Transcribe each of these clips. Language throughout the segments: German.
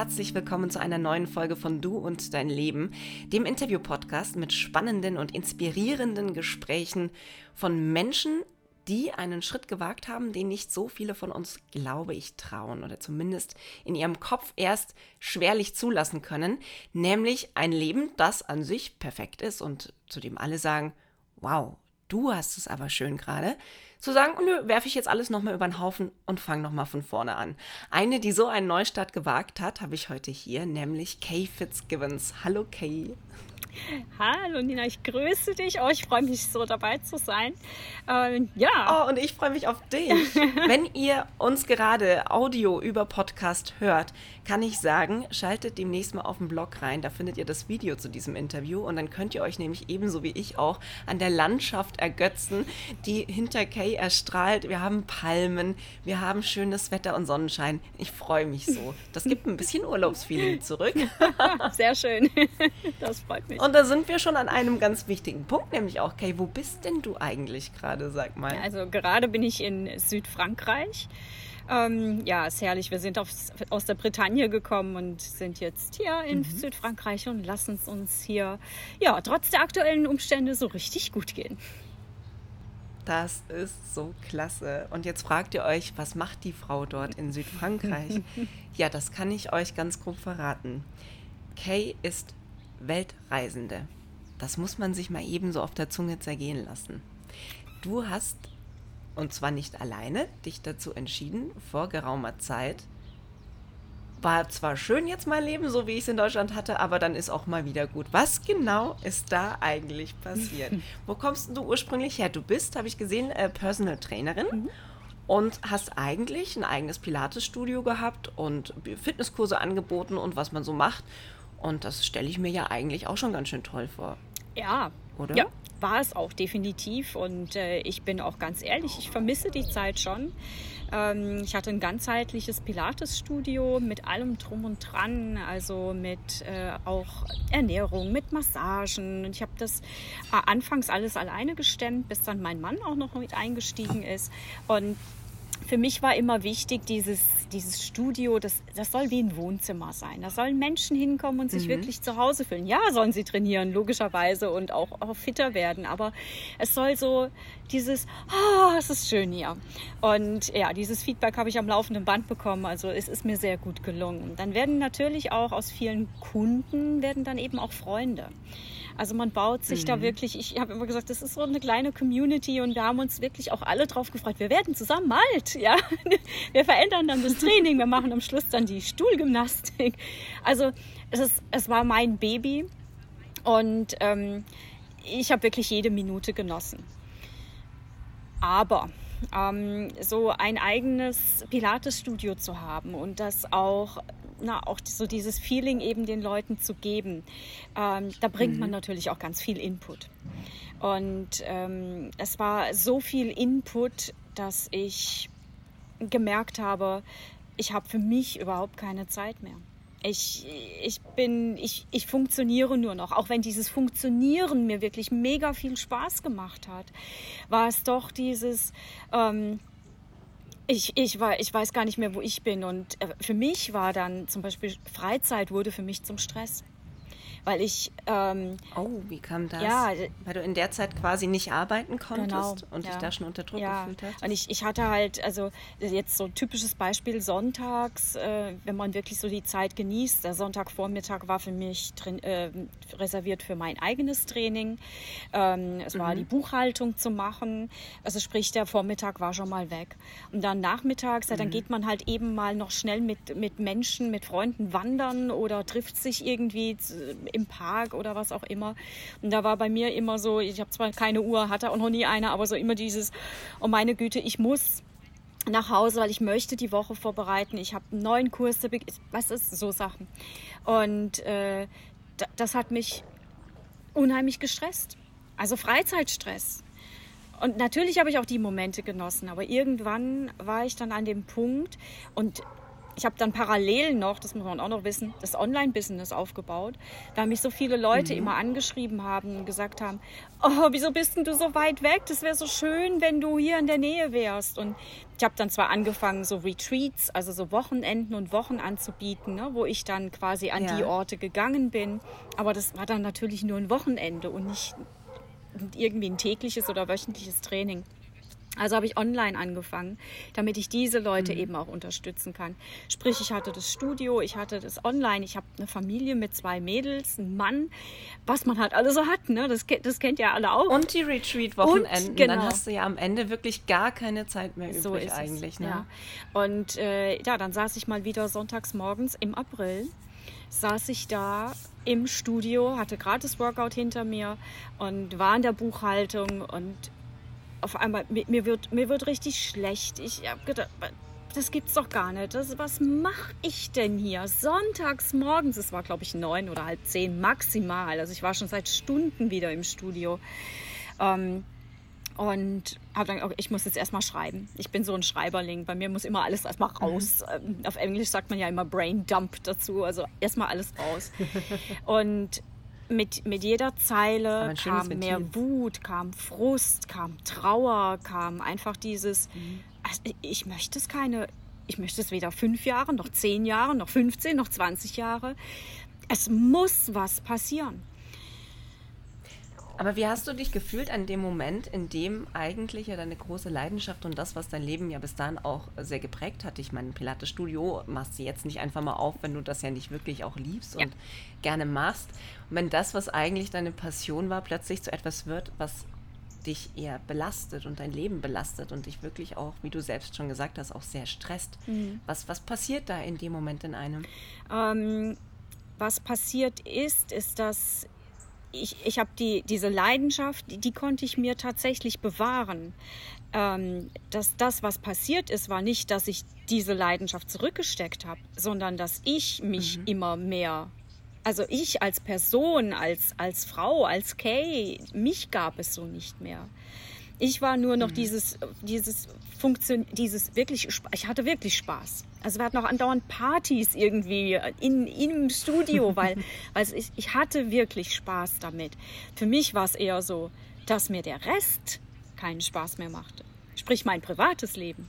Herzlich willkommen zu einer neuen Folge von Du und dein Leben, dem Interview-Podcast mit spannenden und inspirierenden Gesprächen von Menschen, die einen Schritt gewagt haben, den nicht so viele von uns, glaube ich, trauen oder zumindest in ihrem Kopf erst schwerlich zulassen können, nämlich ein Leben, das an sich perfekt ist und zu dem alle sagen, wow, du hast es aber schön gerade, zu sagen, nö, werfe ich jetzt alles nochmal über den Haufen und fange nochmal von vorne an. Eine, die so einen Neustart gewagt hat, habe ich heute hier, nämlich Kay Fitzgibbons. Hallo Kay. Hallo Nina, ich grüße dich. Oh, ich freue mich so dabei zu sein. Ähm, ja. Oh, und ich freue mich auf dich. Wenn ihr uns gerade Audio über Podcast hört, kann ich sagen, schaltet demnächst mal auf den Blog rein. Da findet ihr das Video zu diesem Interview und dann könnt ihr euch nämlich ebenso wie ich auch an der Landschaft ergötzen, die hinter Kay erstrahlt. Wir haben Palmen, wir haben schönes Wetter und Sonnenschein. Ich freue mich so. Das gibt ein bisschen Urlaubsfeeling zurück. Sehr schön. Das freut mich. Und da sind wir schon an einem ganz wichtigen Punkt, nämlich auch, Kay, wo bist denn du eigentlich gerade, sag mal? Also gerade bin ich in Südfrankreich. Ähm, ja, ist herrlich. Wir sind aufs, aus der Bretagne gekommen und sind jetzt hier in mhm. Südfrankreich und lassen es uns hier, ja, trotz der aktuellen Umstände so richtig gut gehen. Das ist so klasse. Und jetzt fragt ihr euch, was macht die Frau dort in Südfrankreich? ja, das kann ich euch ganz grob verraten. Kay ist Weltreisende. Das muss man sich mal ebenso auf der Zunge zergehen lassen. Du hast, und zwar nicht alleine, dich dazu entschieden, vor geraumer Zeit, war zwar schön jetzt mein Leben, so wie ich es in Deutschland hatte, aber dann ist auch mal wieder gut. Was genau ist da eigentlich passiert? Wo kommst du ursprünglich her? Du bist, habe ich gesehen, äh, Personal Trainerin. Mhm und hast eigentlich ein eigenes Pilates-Studio gehabt und Fitnesskurse angeboten und was man so macht. Und das stelle ich mir ja eigentlich auch schon ganz schön toll vor. Ja, oder? Ja, war es auch definitiv. Und äh, ich bin auch ganz ehrlich, ich vermisse die Zeit schon. Ähm, ich hatte ein ganzheitliches Pilates-Studio mit allem drum und dran, also mit äh, auch Ernährung, mit Massagen. Und ich habe das äh, anfangs alles alleine gestemmt, bis dann mein Mann auch noch mit eingestiegen ist. Und für mich war immer wichtig, dieses, dieses Studio, das, das soll wie ein Wohnzimmer sein. Da sollen Menschen hinkommen und sich mhm. wirklich zu Hause fühlen. Ja, sollen sie trainieren, logischerweise, und auch, auch fitter werden. Aber es soll so dieses, oh, es ist schön hier. Und ja, dieses Feedback habe ich am laufenden Band bekommen. Also es ist mir sehr gut gelungen. Dann werden natürlich auch aus vielen Kunden, werden dann eben auch Freunde. Also man baut sich mhm. da wirklich, ich habe immer gesagt, das ist so eine kleine Community und wir haben uns wirklich auch alle drauf gefreut. Wir werden zusammen alt, ja. Wir verändern dann das Training, wir machen am Schluss dann die Stuhlgymnastik. Also es, ist, es war mein Baby und ähm, ich habe wirklich jede Minute genossen. Aber ähm, so ein eigenes Pilates-Studio zu haben und das auch na, auch so dieses Feeling eben den Leuten zu geben, ähm, da bringt mhm. man natürlich auch ganz viel Input. Und ähm, es war so viel Input, dass ich gemerkt habe, ich habe für mich überhaupt keine Zeit mehr. Ich, ich bin, ich, ich funktioniere nur noch. Auch wenn dieses Funktionieren mir wirklich mega viel Spaß gemacht hat, war es doch dieses, ähm, ich, ich, war, ich weiß gar nicht mehr, wo ich bin. Und äh, für mich war dann zum Beispiel Freizeit wurde für mich zum Stress weil ich. Ähm, oh, wie kam das? Ja, weil du in der Zeit quasi nicht arbeiten konntest genau, und ja. dich da schon unter Druck ja. gefühlt hast. Und ich, ich hatte halt, also jetzt so ein typisches Beispiel sonntags, äh, wenn man wirklich so die Zeit genießt. Der Sonntagvormittag war für mich drin, äh, reserviert für mein eigenes Training. Ähm, es war mhm. die Buchhaltung zu machen. Also sprich, der Vormittag war schon mal weg. Und dann nachmittags, ja, dann mhm. geht man halt eben mal noch schnell mit, mit Menschen, mit Freunden wandern oder trifft sich irgendwie im Park oder was auch immer. Und da war bei mir immer so, ich habe zwar keine Uhr, hatte auch noch nie eine, aber so immer dieses, oh meine Güte, ich muss nach Hause, weil ich möchte die Woche vorbereiten. Ich habe einen neuen Kurs, was ist so Sachen. Und äh, das hat mich unheimlich gestresst. Also Freizeitstress. Und natürlich habe ich auch die Momente genossen, aber irgendwann war ich dann an dem Punkt und ich habe dann parallel noch, das muss man auch noch wissen, das Online-Business aufgebaut, da mich so viele Leute mhm. immer angeschrieben haben und gesagt haben, oh, wieso bist denn du so weit weg? Das wäre so schön, wenn du hier in der Nähe wärst. Und ich habe dann zwar angefangen, so Retreats, also so Wochenenden und Wochen anzubieten, ne, wo ich dann quasi an ja. die Orte gegangen bin, aber das war dann natürlich nur ein Wochenende und nicht irgendwie ein tägliches oder wöchentliches Training. Also habe ich online angefangen, damit ich diese Leute mhm. eben auch unterstützen kann. Sprich, ich hatte das Studio, ich hatte das online, ich habe eine Familie mit zwei Mädels, einen Mann, was man halt alles so hat, ne? Das, das kennt ja alle auch. Und die Retreat-Wochenenden, genau. dann hast du ja am Ende wirklich gar keine Zeit mehr übrig so ist eigentlich. Es, ne? ja. Und äh, ja, dann saß ich mal wieder sonntags morgens im April saß ich da im Studio, hatte gratis Workout hinter mir und war in der Buchhaltung und auf einmal, mir, mir, wird, mir wird richtig schlecht. Ich habe gedacht, das gibt's doch gar nicht. Das, was mache ich denn hier? Sonntags morgens, es war glaube ich neun oder halb zehn maximal. Also ich war schon seit Stunden wieder im Studio. Ähm, und habe dann, okay, ich muss jetzt erstmal schreiben. Ich bin so ein Schreiberling. Bei mir muss immer alles erstmal mhm. raus. Mhm. Auf Englisch sagt man ja immer Brain Dump dazu. Also erstmal alles raus. und mit, mit jeder Zeile kam mehr Wut, kam Frust, kam Trauer, kam einfach dieses, mhm. also ich möchte es keine, ich möchte es weder fünf Jahre, noch zehn Jahre, noch 15, noch 20 Jahre. Es muss was passieren. Aber wie hast du dich gefühlt an dem Moment, in dem eigentlich ja deine große Leidenschaft und das, was dein Leben ja bis dahin auch sehr geprägt hat? Ich meine, Pilates Studio machst du jetzt nicht einfach mal auf, wenn du das ja nicht wirklich auch liebst ja. und gerne machst. Und wenn das, was eigentlich deine Passion war, plötzlich zu etwas wird, was dich eher belastet und dein Leben belastet und dich wirklich auch, wie du selbst schon gesagt hast, auch sehr stresst. Mhm. Was, was passiert da in dem Moment in einem? Ähm, was passiert ist, ist, dass ich, ich habe die, diese Leidenschaft, die, die, konnte ich mir tatsächlich bewahren. Ähm, dass das, was passiert ist, war nicht, dass ich diese Leidenschaft zurückgesteckt habe, sondern dass ich mich mhm. immer mehr, also ich als Person, als, als Frau, als Kay, mich gab es so nicht mehr. Ich war nur noch mhm. dieses, dieses Funktion, dieses wirklich, ich hatte wirklich Spaß. Also wir hatten auch andauernd Partys irgendwie in, im Studio, weil, weil ich, ich hatte wirklich Spaß damit. Für mich war es eher so, dass mir der Rest keinen Spaß mehr machte. Sprich mein privates Leben.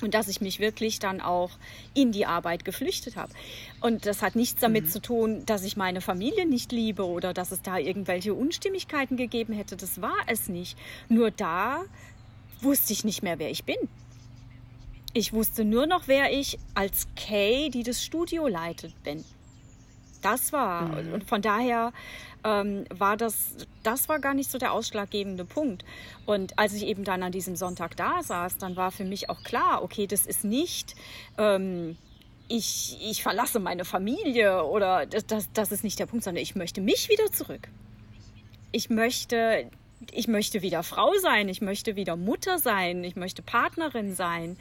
Und dass ich mich wirklich dann auch in die Arbeit geflüchtet habe. Und das hat nichts damit mhm. zu tun, dass ich meine Familie nicht liebe oder dass es da irgendwelche Unstimmigkeiten gegeben hätte. Das war es nicht. Nur da wusste ich nicht mehr, wer ich bin. Ich wusste nur noch, wer ich als Kay, die das Studio leitet, bin. Das war, mhm. und von daher ähm, war das, das war gar nicht so der ausschlaggebende Punkt. Und als ich eben dann an diesem Sonntag da saß, dann war für mich auch klar, okay, das ist nicht, ähm, ich, ich verlasse meine Familie oder das, das, das ist nicht der Punkt, sondern ich möchte mich wieder zurück. Ich möchte ich möchte wieder Frau sein, ich möchte wieder Mutter sein, ich möchte Partnerin sein,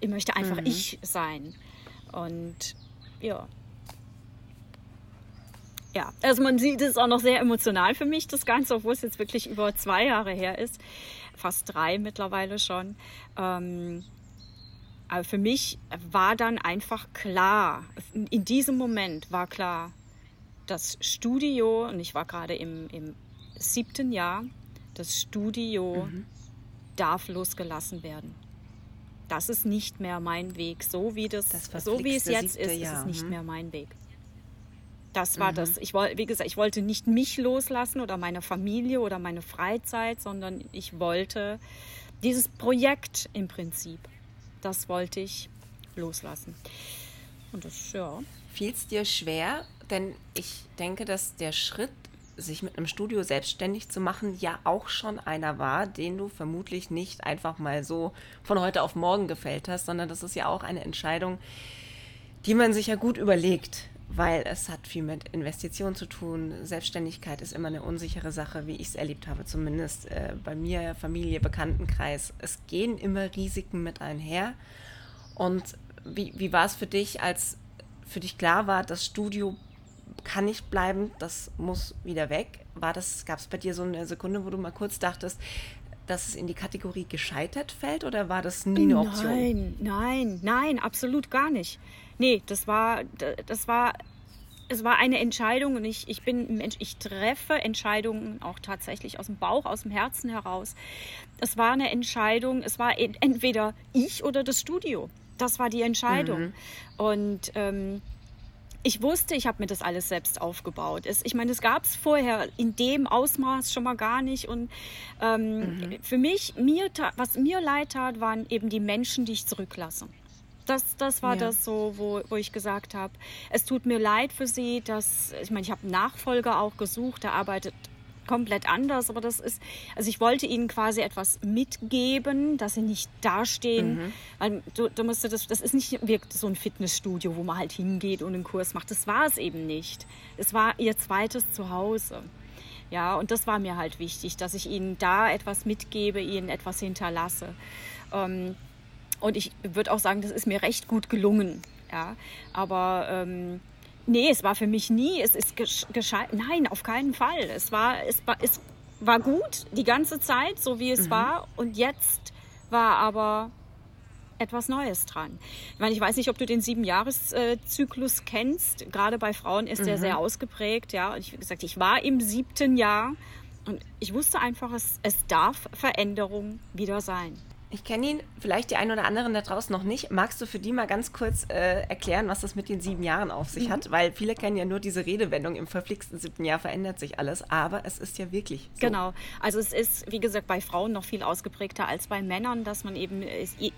ich möchte einfach mhm. ich sein. Und ja. Ja, also man sieht es auch noch sehr emotional für mich, das Ganze, obwohl es jetzt wirklich über zwei Jahre her ist, fast drei mittlerweile schon. Ähm, aber für mich war dann einfach klar, in diesem Moment war klar, das Studio, und ich war gerade im, im siebten Jahr, das Studio mhm. darf losgelassen werden. Das ist nicht mehr mein Weg. So wie, das, das so wie es jetzt ist, Jahr. ist es nicht mhm. mehr mein Weg. Das war mhm. das. Ich wollte, wie gesagt, ich wollte nicht mich loslassen oder meine Familie oder meine Freizeit, sondern ich wollte dieses Projekt im Prinzip, das wollte ich loslassen. Und das, ja. Fiel es dir schwer? Denn ich denke, dass der Schritt sich mit einem Studio selbstständig zu machen, ja auch schon einer war, den du vermutlich nicht einfach mal so von heute auf morgen gefällt hast, sondern das ist ja auch eine Entscheidung, die man sich ja gut überlegt, weil es hat viel mit Investitionen zu tun. Selbstständigkeit ist immer eine unsichere Sache, wie ich es erlebt habe, zumindest äh, bei mir, Familie, Bekanntenkreis. Es gehen immer Risiken mit einher. Und wie, wie war es für dich, als für dich klar war, das Studio kann nicht bleiben, das muss wieder weg. War das, gab es bei dir so eine Sekunde, wo du mal kurz dachtest, dass es in die Kategorie gescheitert fällt oder war das nie eine Option? Nein, nein, nein, absolut gar nicht. Nee, das war, das war, es war eine Entscheidung und ich, ich bin Mensch, ich treffe Entscheidungen auch tatsächlich aus dem Bauch, aus dem Herzen heraus. Es war eine Entscheidung, es war entweder ich oder das Studio. Das war die Entscheidung. Mhm. Und ähm, ich wusste, ich habe mir das alles selbst aufgebaut. Es, ich meine, es gab es vorher in dem Ausmaß schon mal gar nicht. Und ähm, mhm. für mich, mir, was mir leid tat, waren eben die Menschen, die ich zurücklasse. Das, das war ja. das so, wo, wo ich gesagt habe, es tut mir leid für sie, dass, ich meine, ich habe einen Nachfolger auch gesucht, der arbeitet komplett anders, aber das ist, also ich wollte ihnen quasi etwas mitgeben, dass sie nicht dastehen, mhm. weil du, du musst das, das ist nicht wirklich so ein Fitnessstudio, wo man halt hingeht und einen Kurs macht. Das war es eben nicht. Es war ihr zweites Zuhause. Ja, und das war mir halt wichtig, dass ich ihnen da etwas mitgebe, ihnen etwas hinterlasse. Ähm, und ich würde auch sagen, das ist mir recht gut gelungen. Ja, aber ähm, Nee, es war für mich nie, es ist gescheit. Nein, auf keinen Fall. Es war, es war, es war gut die ganze Zeit, so wie es mhm. war. Und jetzt war aber etwas Neues dran. Ich meine, ich weiß nicht, ob du den Siebenjahreszyklus kennst. Gerade bei Frauen ist mhm. der sehr ausgeprägt. Ja, und ich, wie gesagt, ich war im siebten Jahr und ich wusste einfach, es, es darf Veränderung wieder sein. Ich kenne ihn, vielleicht die einen oder anderen da draußen noch nicht. Magst du für die mal ganz kurz äh, erklären, was das mit den sieben Jahren auf sich mhm. hat? Weil viele kennen ja nur diese Redewendung, im verflixten siebten Jahr verändert sich alles, aber es ist ja wirklich so. Genau, also es ist, wie gesagt, bei Frauen noch viel ausgeprägter als bei Männern, dass man eben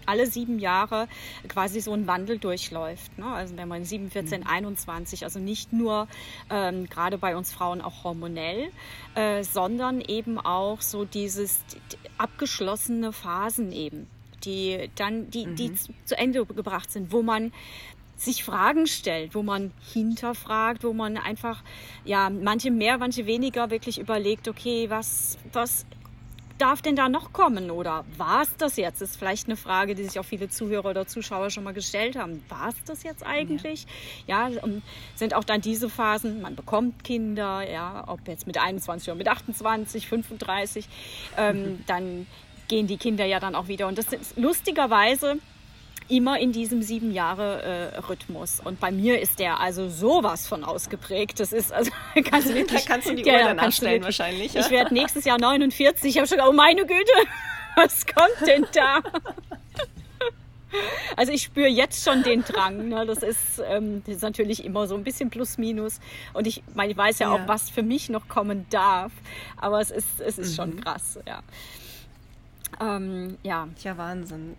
alle sieben Jahre quasi so einen Wandel durchläuft. Ne? Also wenn man 7, 14, mhm. 21, also nicht nur ähm, gerade bei uns Frauen auch hormonell, äh, sondern eben auch so dieses abgeschlossene Phasen eben, die dann, die, mhm. die zu Ende gebracht sind, wo man sich Fragen stellt, wo man hinterfragt, wo man einfach, ja, manche mehr, manche weniger wirklich überlegt, okay, was, was darf denn da noch kommen? Oder war es das jetzt? Das ist vielleicht eine Frage, die sich auch viele Zuhörer oder Zuschauer schon mal gestellt haben. War es das jetzt eigentlich? Ja. ja, und sind auch dann diese Phasen, man bekommt Kinder, ja, ob jetzt mit 21 oder mit 28, 35, ähm, dann gehen die Kinder ja dann auch wieder. Und das ist lustigerweise immer in diesem sieben Jahre äh, Rhythmus. Und bei mir ist der also sowas von ausgeprägt. Das ist also kannst du wirklich, da kannst du die Uhr ja, danach stellen wahrscheinlich. Ja? Ich werde nächstes Jahr 49. Ich habe schon, oh meine Güte, was kommt denn da? Also ich spüre jetzt schon den Drang. Ne? Das, ist, ähm, das ist natürlich immer so ein bisschen plus minus. Und ich meine, ich weiß ja, ja, auch, was für mich noch kommen darf. Aber es ist, es ist mhm. schon krass, ja. Ähm, ja. Ja, Wahnsinn.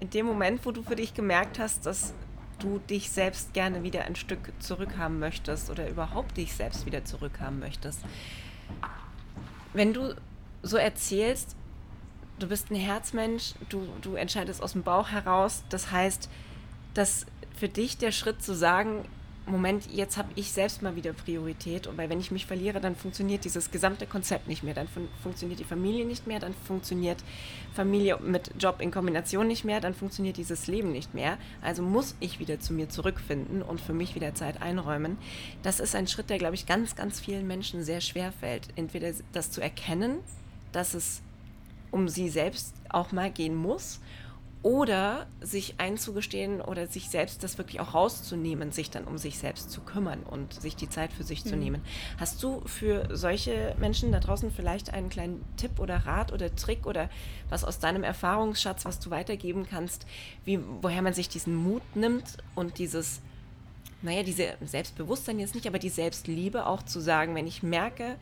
In dem Moment, wo du für dich gemerkt hast, dass du dich selbst gerne wieder ein Stück zurückhaben möchtest oder überhaupt dich selbst wieder zurückhaben möchtest. Wenn du so erzählst, du bist ein Herzmensch, du, du entscheidest aus dem Bauch heraus, das heißt, dass für dich der Schritt zu sagen, Moment, jetzt habe ich selbst mal wieder Priorität. Und weil wenn ich mich verliere, dann funktioniert dieses gesamte Konzept nicht mehr. Dann fun funktioniert die Familie nicht mehr, dann funktioniert Familie mit Job in Kombination nicht mehr, dann funktioniert dieses Leben nicht mehr. Also muss ich wieder zu mir zurückfinden und für mich wieder Zeit einräumen. Das ist ein Schritt, der, glaube ich, ganz, ganz vielen Menschen sehr schwer fällt. Entweder das zu erkennen, dass es um sie selbst auch mal gehen muss oder sich einzugestehen oder sich selbst das wirklich auch rauszunehmen, sich dann um sich selbst zu kümmern und sich die Zeit für sich mhm. zu nehmen. Hast du für solche Menschen da draußen vielleicht einen kleinen Tipp oder Rat oder Trick oder was aus deinem Erfahrungsschatz, was du weitergeben kannst, wie, woher man sich diesen Mut nimmt und dieses, naja, diese Selbstbewusstsein jetzt nicht, aber die Selbstliebe auch zu sagen, wenn ich merke,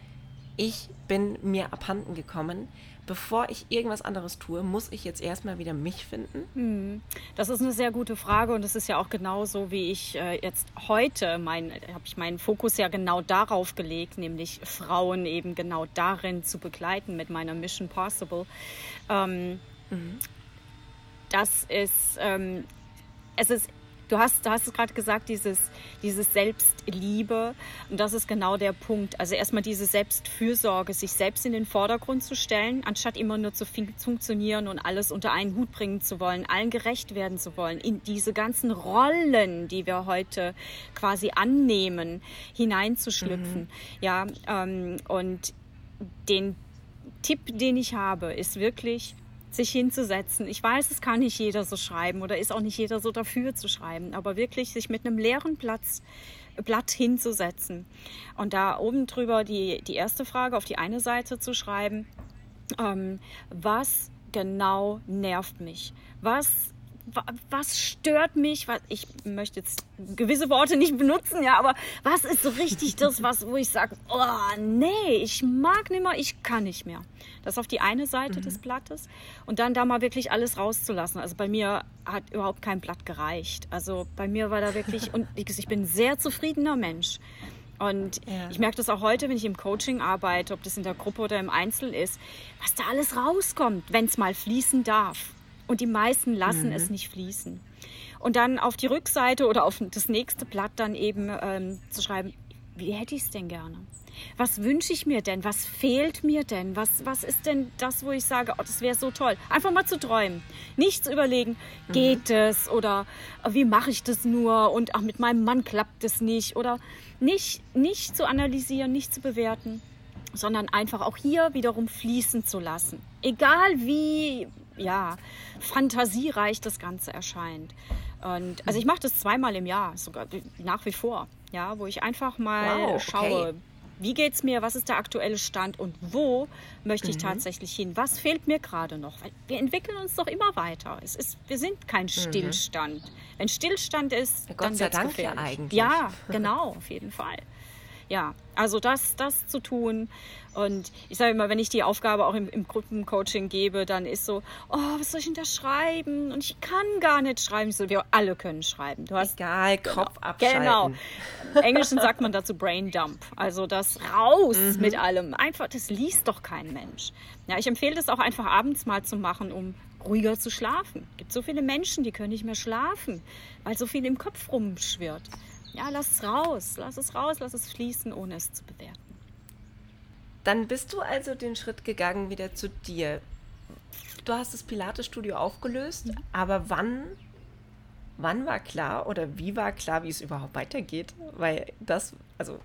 ich bin mir abhanden gekommen, bevor ich irgendwas anderes tue, muss ich jetzt erstmal wieder mich finden? Hm. Das ist eine sehr gute Frage und das ist ja auch genauso, wie ich äh, jetzt heute, mein, habe ich meinen Fokus ja genau darauf gelegt, nämlich Frauen eben genau darin zu begleiten mit meiner Mission Possible. Ähm, mhm. Das ist, ähm, es ist du hast, du hast es gerade gesagt, dieses, dieses Selbstliebe. Und das ist genau der Punkt. Also erstmal diese Selbstfürsorge, sich selbst in den Vordergrund zu stellen, anstatt immer nur zu funktionieren und alles unter einen Hut bringen zu wollen, allen gerecht werden zu wollen, in diese ganzen Rollen, die wir heute quasi annehmen, hineinzuschlüpfen. Mhm. Ja, ähm, und den Tipp, den ich habe, ist wirklich, sich hinzusetzen. Ich weiß, es kann nicht jeder so schreiben oder ist auch nicht jeder so dafür zu schreiben, aber wirklich sich mit einem leeren Platz, Blatt hinzusetzen und da oben drüber die, die erste Frage auf die eine Seite zu schreiben, ähm, was genau nervt mich? Was was stört mich? Was, ich möchte jetzt gewisse Worte nicht benutzen, ja, aber was ist so richtig das, was, wo ich sage, oh nee, ich mag nicht mehr, ich kann nicht mehr. Das auf die eine Seite mhm. des Blattes und dann da mal wirklich alles rauszulassen. Also bei mir hat überhaupt kein Blatt gereicht. Also bei mir war da wirklich, und ich bin ein sehr zufriedener Mensch. Und ja. ich merke das auch heute, wenn ich im Coaching arbeite, ob das in der Gruppe oder im Einzel ist, was da alles rauskommt, wenn es mal fließen darf. Und die meisten lassen mhm. es nicht fließen. Und dann auf die Rückseite oder auf das nächste Blatt dann eben ähm, zu schreiben, wie hätte ich es denn gerne? Was wünsche ich mir denn? Was fehlt mir denn? Was, was ist denn das, wo ich sage, oh, das wäre so toll? Einfach mal zu träumen. Nicht zu überlegen, mhm. geht es oder oh, wie mache ich das nur und ach, mit meinem Mann klappt es nicht oder nicht, nicht zu analysieren, nicht zu bewerten, sondern einfach auch hier wiederum fließen zu lassen. Egal wie, ja, fantasiereich das Ganze erscheint. Und also ich mache das zweimal im Jahr, sogar nach wie vor, ja, wo ich einfach mal wow, okay. schaue, wie geht es mir, was ist der aktuelle Stand und wo möchte ich mhm. tatsächlich hin? Was fehlt mir gerade noch? Weil wir entwickeln uns doch immer weiter. Es ist, wir sind kein mhm. Stillstand. Mhm. Wenn Stillstand ist, ja, Gott dann sei Dank ja eigentlich. Ja, genau, auf jeden Fall ja, also das, das zu tun. Und ich sage immer, wenn ich die Aufgabe auch im, im, Gruppencoaching gebe, dann ist so, oh, was soll ich denn da schreiben? Und ich kann gar nicht schreiben. so, wir alle können schreiben. Du hast Egal, genau, Kopf abschalten. Genau. Im Englischen sagt man dazu Brain Dump. Also das raus mhm. mit allem. Einfach, das liest doch kein Mensch. Ja, ich empfehle das auch einfach abends mal zu machen, um ruhiger zu schlafen. Es gibt so viele Menschen, die können nicht mehr schlafen, weil so viel im Kopf rumschwirrt. Ja, lass es raus, lass es raus, lass es fließen, ohne es zu bewerten. Dann bist du also den Schritt gegangen wieder zu dir. Du hast das Pilates-Studio aufgelöst, ja. aber wann, wann war klar oder wie war klar, wie es überhaupt weitergeht? Weil das, also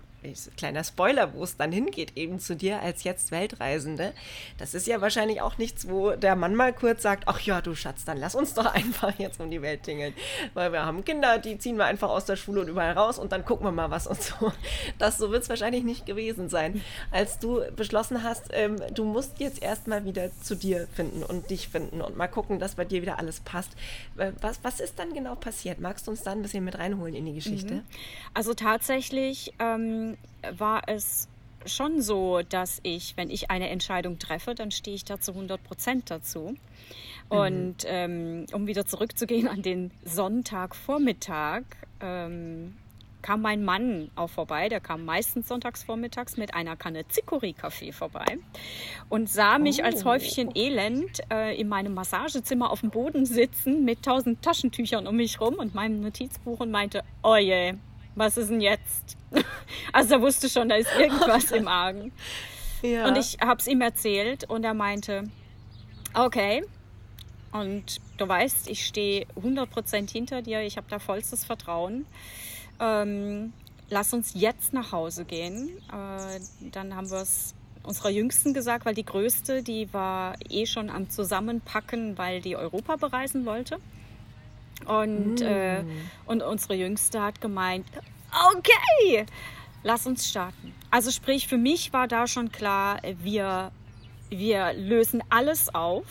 kleiner Spoiler, wo es dann hingeht, eben zu dir als jetzt Weltreisende. Das ist ja wahrscheinlich auch nichts, wo der Mann mal kurz sagt, ach ja, du Schatz, dann lass uns doch einfach jetzt um die Welt tingeln. Weil wir haben Kinder, die ziehen wir einfach aus der Schule und überall raus und dann gucken wir mal was und so. Das so wird es wahrscheinlich nicht gewesen sein. Als du beschlossen hast, ähm, du musst jetzt erstmal wieder zu dir finden und dich finden und mal gucken, dass bei dir wieder alles passt. Äh, was, was ist dann genau passiert? Magst du uns da ein bisschen mit reinholen in die Geschichte? Mhm. Also tatsächlich ähm, war es schon so, dass ich, wenn ich eine Entscheidung treffe, dann stehe ich da zu 100 Prozent dazu. Mhm. Und ähm, um wieder zurückzugehen an den Sonntagvormittag, ähm, kam mein Mann auch vorbei. Der kam meistens sonntags vormittags mit einer Kanne Zikori-Kaffee vorbei und sah mich oh. als Häufchen Elend äh, in meinem Massagezimmer auf dem Boden sitzen mit tausend Taschentüchern um mich rum und meinem Notizbuch und meinte, oh je, was ist denn jetzt? Also er wusste schon, da ist irgendwas im Argen. Ja. Und ich habe es ihm erzählt und er meinte, okay, und du weißt, ich stehe 100% hinter dir, ich habe da vollstes Vertrauen. Ähm, lass uns jetzt nach Hause gehen. Äh, dann haben wir es unserer Jüngsten gesagt, weil die Größte, die war eh schon am Zusammenpacken, weil die Europa bereisen wollte. Und, mm. äh, und unsere Jüngste hat gemeint, okay, lass uns starten. Also sprich, für mich war da schon klar, wir, wir lösen alles auf.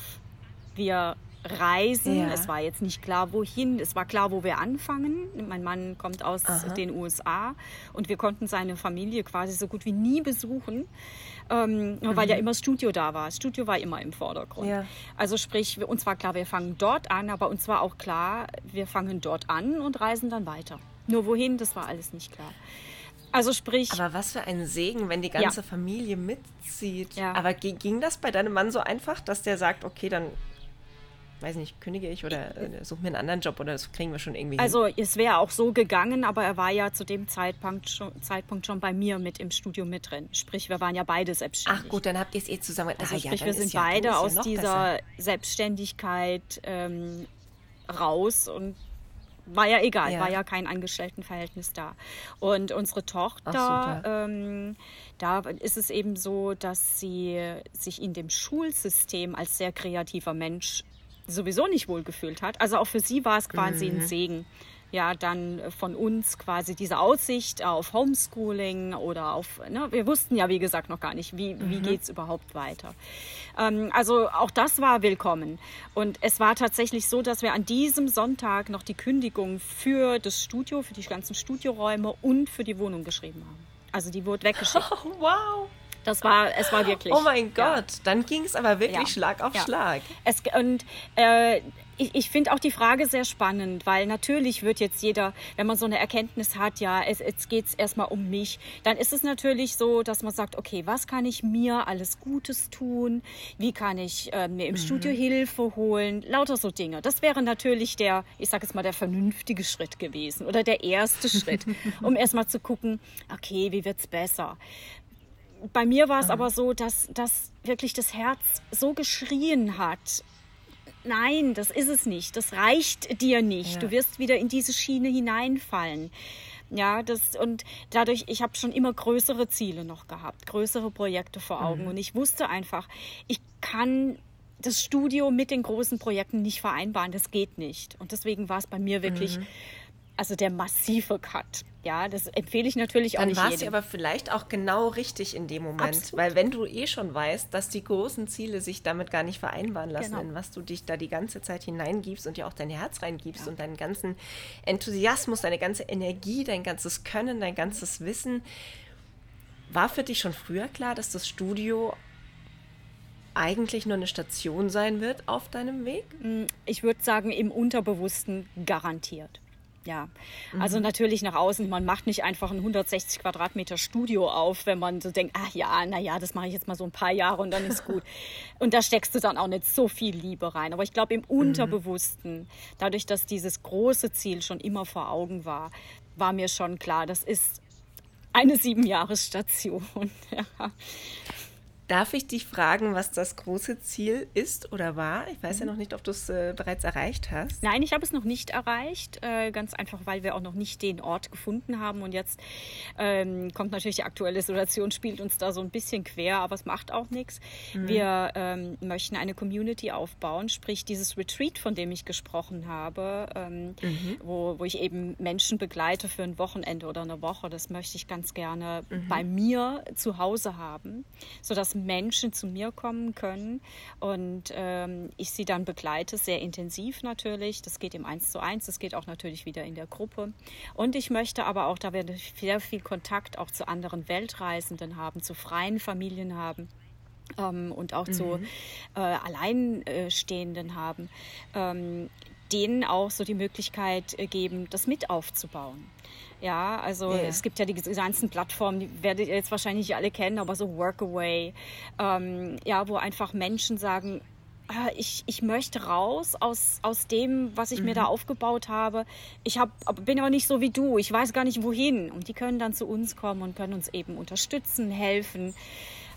Wir reisen. Ja. Es war jetzt nicht klar, wohin. Es war klar, wo wir anfangen. Mein Mann kommt aus Aha. den USA und wir konnten seine Familie quasi so gut wie nie besuchen, ähm, mhm. weil ja immer Studio da war. Studio war immer im Vordergrund. Ja. Also sprich, uns war klar, wir fangen dort an, aber uns war auch klar, wir fangen dort an und reisen dann weiter. Nur wohin, das war alles nicht klar. Also sprich. Aber was für ein Segen, wenn die ganze ja. Familie mitzieht. Ja. Aber ging das bei deinem Mann so einfach, dass der sagt, okay, dann weiß nicht, kündige ich oder äh, suche mir einen anderen Job oder das kriegen wir schon irgendwie Also hin. es wäre auch so gegangen, aber er war ja zu dem Zeitpunkt schon, Zeitpunkt schon bei mir mit im Studio mit drin. Sprich, wir waren ja beide selbstständig. Ach gut, dann habt ihr es eh zusammen. Also ah, sprich, ja, wir sind ja, beide aus dieser besser. Selbstständigkeit ähm, raus und war ja egal, ja. war ja kein Angestelltenverhältnis da. Und unsere Tochter, ähm, da ist es eben so, dass sie sich in dem Schulsystem als sehr kreativer Mensch sowieso nicht wohlgefühlt hat. Also auch für sie war es quasi mhm. ein Segen ja dann von uns quasi diese Aussicht auf Homeschooling oder auf, ne, wir wussten ja wie gesagt noch gar nicht, wie, mhm. wie geht es überhaupt weiter. Ähm, also auch das war willkommen. Und es war tatsächlich so, dass wir an diesem Sonntag noch die Kündigung für das Studio, für die ganzen Studioräume und für die Wohnung geschrieben haben. Also die wurde weggeschickt. Oh, wow. Das war, es war wirklich. Oh mein Gott, ja. dann ging es aber wirklich ja. Schlag auf ja. Schlag. Es, und äh, ich, ich finde auch die Frage sehr spannend, weil natürlich wird jetzt jeder, wenn man so eine Erkenntnis hat, ja, es, jetzt geht es erstmal um mich, dann ist es natürlich so, dass man sagt, okay, was kann ich mir alles Gutes tun? Wie kann ich äh, mir im mhm. Studio Hilfe holen? Lauter so Dinge. Das wäre natürlich der, ich sage jetzt mal, der vernünftige Schritt gewesen oder der erste Schritt, um erstmal zu gucken, okay, wie wird es besser? Bei mir war es aber so, dass, dass wirklich das Herz so geschrien hat. Nein, das ist es nicht. Das reicht dir nicht. Ja. Du wirst wieder in diese Schiene hineinfallen. Ja, das und dadurch, ich habe schon immer größere Ziele noch gehabt, größere Projekte vor Augen. Mhm. Und ich wusste einfach, ich kann das Studio mit den großen Projekten nicht vereinbaren. Das geht nicht. Und deswegen war es bei mir wirklich, mhm. also der massive Cut. Ja, das empfehle ich natürlich Dann auch nicht. Dann war es aber vielleicht auch genau richtig in dem Moment, Absolut. weil wenn du eh schon weißt, dass die großen Ziele sich damit gar nicht vereinbaren lassen, genau. in was du dich da die ganze Zeit hineingibst und dir auch dein Herz reingibst ja. und deinen ganzen Enthusiasmus, deine ganze Energie, dein ganzes Können, dein ganzes Wissen. War für dich schon früher klar, dass das Studio eigentlich nur eine Station sein wird auf deinem Weg? Mm, ich würde sagen, im Unterbewussten garantiert. Ja, also mhm. natürlich nach außen, man macht nicht einfach ein 160 Quadratmeter Studio auf, wenn man so denkt, ach ja, naja, das mache ich jetzt mal so ein paar Jahre und dann ist gut. und da steckst du dann auch nicht so viel Liebe rein. Aber ich glaube, im mhm. Unterbewussten, dadurch, dass dieses große Ziel schon immer vor Augen war, war mir schon klar, das ist eine Siebenjahresstation. ja. Darf ich dich fragen, was das große Ziel ist oder war? Ich weiß ja mhm. noch nicht, ob du es äh, bereits erreicht hast. Nein, ich habe es noch nicht erreicht. Äh, ganz einfach, weil wir auch noch nicht den Ort gefunden haben. Und jetzt ähm, kommt natürlich die aktuelle Situation, spielt uns da so ein bisschen quer, aber es macht auch nichts. Mhm. Wir ähm, möchten eine Community aufbauen, sprich dieses Retreat, von dem ich gesprochen habe, ähm, mhm. wo, wo ich eben Menschen begleite für ein Wochenende oder eine Woche. Das möchte ich ganz gerne mhm. bei mir zu Hause haben, sodass Menschen zu mir kommen können und ähm, ich sie dann begleite, sehr intensiv natürlich. Das geht im Eins zu eins, das geht auch natürlich wieder in der Gruppe. Und ich möchte aber auch, da wir sehr viel Kontakt auch zu anderen Weltreisenden haben, zu freien Familien haben. Ähm, und auch mhm. zu äh, Alleinstehenden haben, ähm, denen auch so die Möglichkeit äh, geben, das mit aufzubauen. Ja, also yeah. es gibt ja die ganzen Plattformen, die werdet ihr jetzt wahrscheinlich alle kennen, aber so Workaway, ähm, ja, wo einfach Menschen sagen, ah, ich, ich möchte raus aus, aus dem, was ich mhm. mir da mhm. aufgebaut habe. Ich hab, bin aber nicht so wie du. Ich weiß gar nicht wohin. Und die können dann zu uns kommen und können uns eben unterstützen, helfen.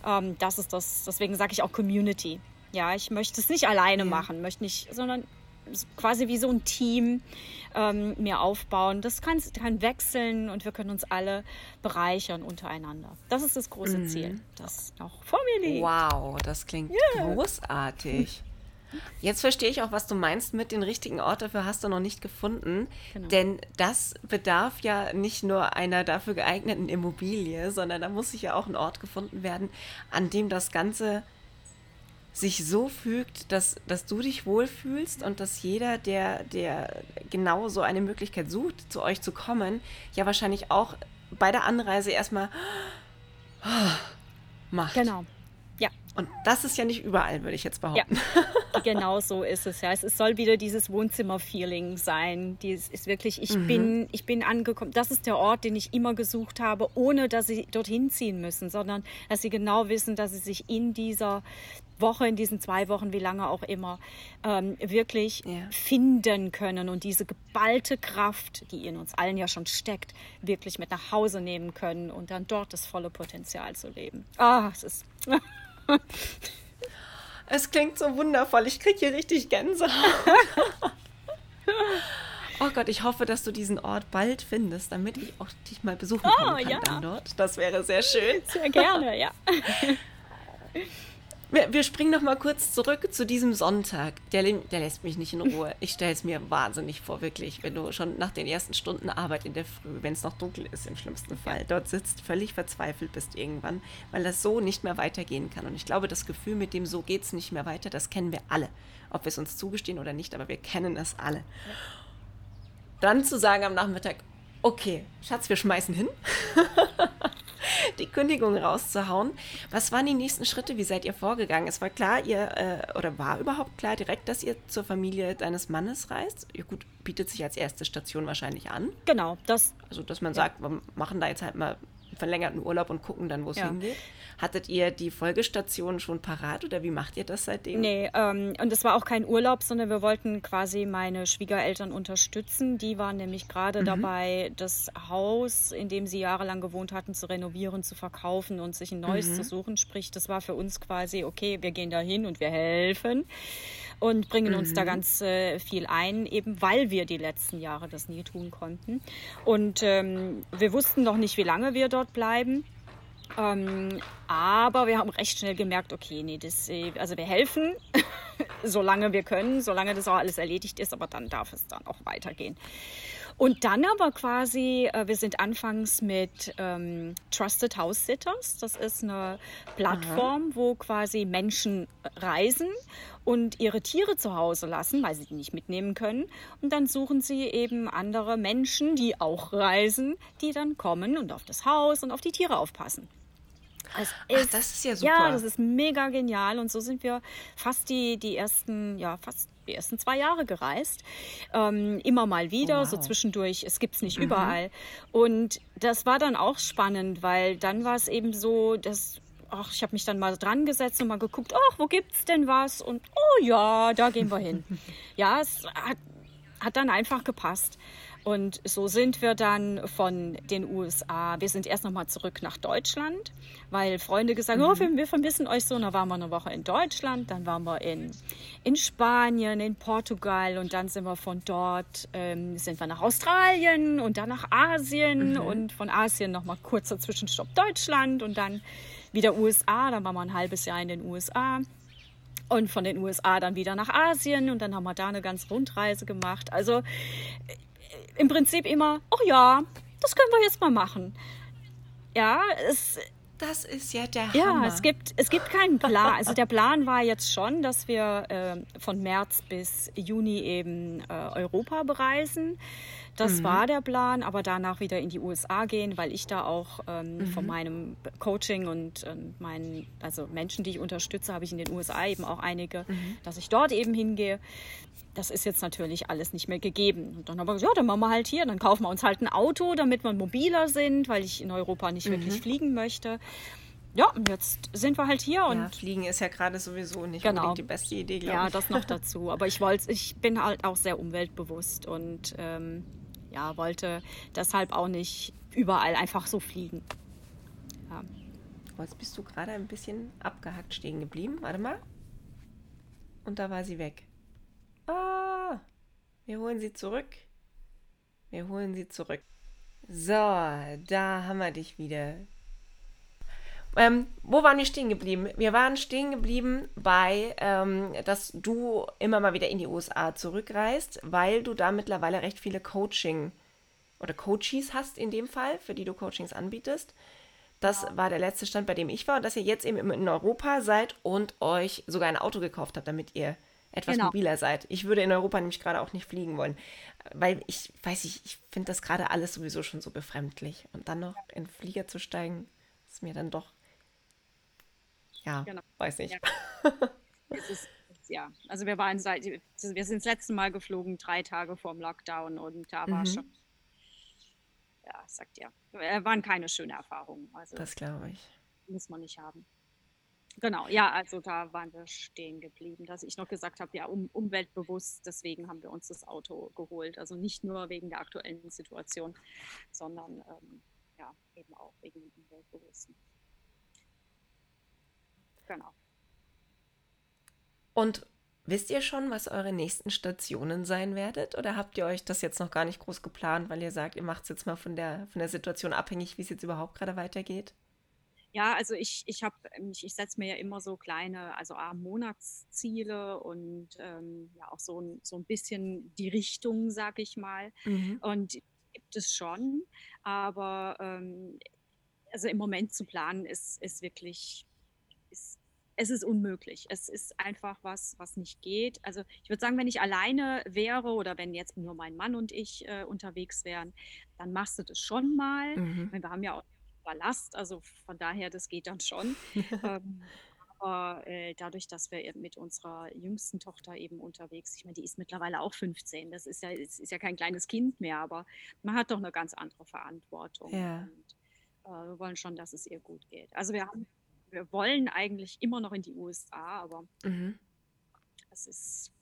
Ähm, das ist das. Deswegen sage ich auch Community. Ja, ich möchte es nicht alleine ja. machen, möchte nicht, sondern quasi wie so ein Team ähm, mir aufbauen. Das kann, kann wechseln und wir können uns alle bereichern untereinander. Das ist das große mhm. Ziel, das noch vor mir liegt. Wow, das klingt yeah. großartig. Jetzt verstehe ich auch, was du meinst mit den richtigen Ort dafür hast du noch nicht gefunden. Genau. Denn das bedarf ja nicht nur einer dafür geeigneten Immobilie, sondern da muss sich ja auch ein Ort gefunden werden, an dem das Ganze sich so fügt, dass, dass du dich wohlfühlst und dass jeder, der, der genau so eine Möglichkeit sucht, zu euch zu kommen, ja wahrscheinlich auch bei der Anreise erstmal macht. Genau. Und das ist ja nicht überall, würde ich jetzt behaupten. Ja, genau so ist es. Ja, es soll wieder dieses Wohnzimmer-Feeling sein. Dies ist wirklich, ich mhm. bin, ich bin angekommen. Das ist der Ort, den ich immer gesucht habe, ohne dass sie dorthin ziehen müssen, sondern dass sie genau wissen, dass sie sich in dieser Woche, in diesen zwei Wochen, wie lange auch immer, ähm, wirklich ja. finden können und diese geballte Kraft, die in uns allen ja schon steckt, wirklich mit nach Hause nehmen können und dann dort das volle Potenzial zu leben. Ah, es ist. es klingt so wundervoll. Ich kriege hier richtig Gänsehaut. Oh Gott, ich hoffe, dass du diesen Ort bald findest, damit ich auch dich mal besuchen oh, kann ja. dort. Das wäre sehr schön. Sehr gerne, ja. Wir, wir springen noch mal kurz zurück zu diesem Sonntag. Der, der lässt mich nicht in Ruhe. Ich stelle es mir wahnsinnig vor, wirklich. Wenn du schon nach den ersten Stunden Arbeit in der Früh, wenn es noch dunkel ist im schlimmsten Fall, dort sitzt, völlig verzweifelt bist irgendwann, weil das so nicht mehr weitergehen kann. Und ich glaube, das Gefühl mit dem so geht es nicht mehr weiter, das kennen wir alle. Ob wir es uns zugestehen oder nicht, aber wir kennen es alle. Dann zu sagen am Nachmittag, okay, Schatz, wir schmeißen hin. die Kündigung rauszuhauen. Was waren die nächsten Schritte? Wie seid ihr vorgegangen? Es war klar, ihr, äh, oder war überhaupt klar direkt, dass ihr zur Familie deines Mannes reist? Ja gut, bietet sich als erste Station wahrscheinlich an. Genau, das. Also, dass man ja. sagt, wir machen da jetzt halt mal verlängerten Urlaub und gucken dann, wo es ja. hingeht. Hattet ihr die Folgestation schon parat oder wie macht ihr das seitdem? Nee, ähm, und es war auch kein Urlaub, sondern wir wollten quasi meine Schwiegereltern unterstützen. Die waren nämlich gerade mhm. dabei, das Haus, in dem sie jahrelang gewohnt hatten, zu renovieren, zu verkaufen und sich ein neues mhm. zu suchen. Sprich, das war für uns quasi, okay, wir gehen da hin und wir helfen und bringen uns da mhm. ganz äh, viel ein, eben weil wir die letzten Jahre das nie tun konnten. Und ähm, wir wussten noch nicht, wie lange wir dort bleiben. Ähm, aber wir haben recht schnell gemerkt, okay, nee, das, äh, also wir helfen, solange wir können, solange das auch alles erledigt ist, aber dann darf es dann auch weitergehen. Und dann aber quasi, äh, wir sind anfangs mit ähm, Trusted House Sitters. Das ist eine Plattform, Aha. wo quasi Menschen reisen und ihre Tiere zu Hause lassen, weil sie die nicht mitnehmen können. Und dann suchen sie eben andere Menschen, die auch reisen, die dann kommen und auf das Haus und auf die Tiere aufpassen. Ach, das ist ja super. Ja, das ist mega genial. Und so sind wir fast die, die ersten, ja, fast die ersten zwei Jahre gereist. Ähm, immer mal wieder, oh, wow. so zwischendurch. Es gibt es nicht mhm. überall. Und das war dann auch spannend, weil dann war es eben so, dass ach, ich habe mich dann mal dran gesetzt und mal geguckt, ach, wo gibt's denn was? Und oh ja, da gehen wir hin. ja, es hat, hat dann einfach gepasst. Und so sind wir dann von den USA, wir sind erst nochmal zurück nach Deutschland, weil Freunde gesagt haben, mhm. oh, wir, vermissen euch so. Und dann waren wir eine Woche in Deutschland, dann waren wir in, in Spanien, in Portugal und dann sind wir von dort, ähm, sind wir nach Australien und dann nach Asien mhm. und von Asien nochmal kurzer Zwischenstopp Deutschland und dann wieder USA, dann waren wir ein halbes Jahr in den USA. Und von den USA dann wieder nach Asien und dann haben wir da eine ganz Rundreise gemacht. Also im Prinzip immer, oh ja, das können wir jetzt mal machen. Ja, es. Das ist ja der Hammer. Ja, es gibt, es gibt keinen Plan. Also der Plan war jetzt schon, dass wir äh, von März bis Juni eben äh, Europa bereisen. Das mhm. war der Plan, aber danach wieder in die USA gehen, weil ich da auch ähm, mhm. von meinem Coaching und, und meinen, also Menschen, die ich unterstütze, habe ich in den USA eben auch einige, mhm. dass ich dort eben hingehe das ist jetzt natürlich alles nicht mehr gegeben. Und dann haben wir gesagt, ja, dann machen wir halt hier, dann kaufen wir uns halt ein Auto, damit wir mobiler sind, weil ich in Europa nicht mhm. wirklich fliegen möchte. Ja, und jetzt sind wir halt hier und. Ja, fliegen ist ja gerade sowieso nicht genau. die beste Idee, glaube ja, ich. Ja, das noch dazu. Aber ich wollte, ich bin halt auch sehr umweltbewusst und ähm, ja, wollte deshalb auch nicht überall einfach so fliegen. Ja. Jetzt bist du gerade ein bisschen abgehackt stehen geblieben. Warte mal. Und da war sie weg. Ah, wir holen sie zurück. Wir holen sie zurück. So, da haben wir dich wieder. Ähm, wo waren wir stehen geblieben? Wir waren stehen geblieben bei, ähm, dass du immer mal wieder in die USA zurückreist, weil du da mittlerweile recht viele Coaching oder Coaches hast in dem Fall, für die du Coachings anbietest. Das war der letzte Stand, bei dem ich war, dass ihr jetzt eben in Europa seid und euch sogar ein Auto gekauft habt, damit ihr etwas genau. mobiler seid. Ich würde in Europa nämlich gerade auch nicht fliegen wollen, weil ich weiß nicht, ich finde das gerade alles sowieso schon so befremdlich. Und dann noch in Flieger zu steigen, ist mir dann doch, ja, genau. weiß nicht. Ja. ist, ja, also wir waren seit, wir sind das letzte Mal geflogen, drei Tage vor dem Lockdown und da war mhm. schon, ja, sagt ja, äh, waren keine schöne Erfahrungen. Also, das glaube ich. Muss man nicht haben. Genau, ja, also da waren wir stehen geblieben, dass ich noch gesagt habe, ja, um, umweltbewusst, deswegen haben wir uns das Auto geholt. Also nicht nur wegen der aktuellen Situation, sondern ähm, ja, eben auch wegen dem Umweltbewussten. Genau. Und Wisst ihr schon, was eure nächsten Stationen sein werdet? Oder habt ihr euch das jetzt noch gar nicht groß geplant, weil ihr sagt, ihr macht es jetzt mal von der, von der Situation abhängig, wie es jetzt überhaupt gerade weitergeht? Ja, also ich, ich habe, ich, ich setze mir ja immer so kleine, also A, Monatsziele und ähm, ja auch so ein, so ein bisschen die Richtung, sag ich mal. Mhm. Und gibt es schon, aber ähm, also im Moment zu planen ist, ist wirklich, ist, es ist unmöglich. Es ist einfach was, was nicht geht. Also ich würde sagen, wenn ich alleine wäre oder wenn jetzt nur mein Mann und ich äh, unterwegs wären, dann machst du das schon mal. Mhm. Wir haben ja auch Ballast, also von daher, das geht dann schon. ähm, aber äh, dadurch, dass wir mit unserer jüngsten Tochter eben unterwegs, ich meine, die ist mittlerweile auch 15, das ist ja, ist, ist ja kein kleines Kind mehr, aber man hat doch eine ganz andere Verantwortung. Ja. Und äh, wir wollen schon, dass es ihr gut geht. Also wir haben, wir wollen eigentlich immer noch in die USA, aber Mhm. es ist,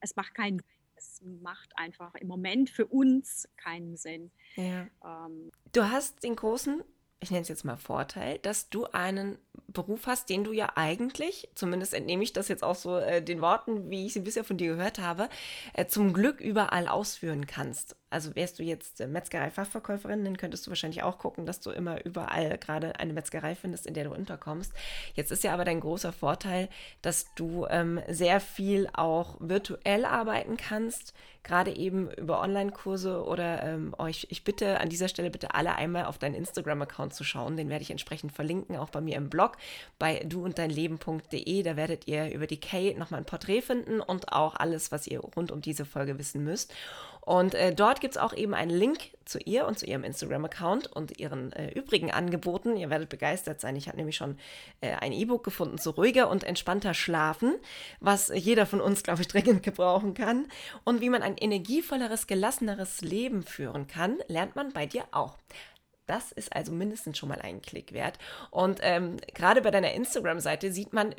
es macht keinen, es macht einfach im Moment für uns keinen Sinn. Ja. Ähm, Du hast den großen, ich nenne es jetzt mal Vorteil, dass du einen Beruf hast, den du ja eigentlich, zumindest entnehme ich das jetzt auch so äh, den Worten, wie ich sie bisher von dir gehört habe, äh, zum Glück überall ausführen kannst. Also wärst du jetzt äh, Metzgerei-Fachverkäuferin, dann könntest du wahrscheinlich auch gucken, dass du immer überall gerade eine Metzgerei findest, in der du unterkommst. Jetzt ist ja aber dein großer Vorteil, dass du ähm, sehr viel auch virtuell arbeiten kannst, gerade eben über Online-Kurse oder ähm, euch, ich bitte an dieser Stelle bitte alle einmal auf deinen Instagram-Account zu schauen, den werde ich entsprechend verlinken, auch bei mir im Blog bei duunddeinleben.de, da werdet ihr über die Kay nochmal ein Porträt finden und auch alles, was ihr rund um diese Folge wissen müsst. Und äh, dort gibt es auch eben einen Link zu ihr und zu ihrem Instagram-Account und ihren äh, übrigen Angeboten. Ihr werdet begeistert sein. Ich habe nämlich schon äh, ein E-Book gefunden zu ruhiger und entspannter Schlafen, was jeder von uns, glaube ich, dringend gebrauchen kann. Und wie man ein energievolleres, gelasseneres Leben führen kann, lernt man bei dir auch. Das ist also mindestens schon mal einen Klick wert. Und ähm, gerade bei deiner Instagram-Seite sieht man,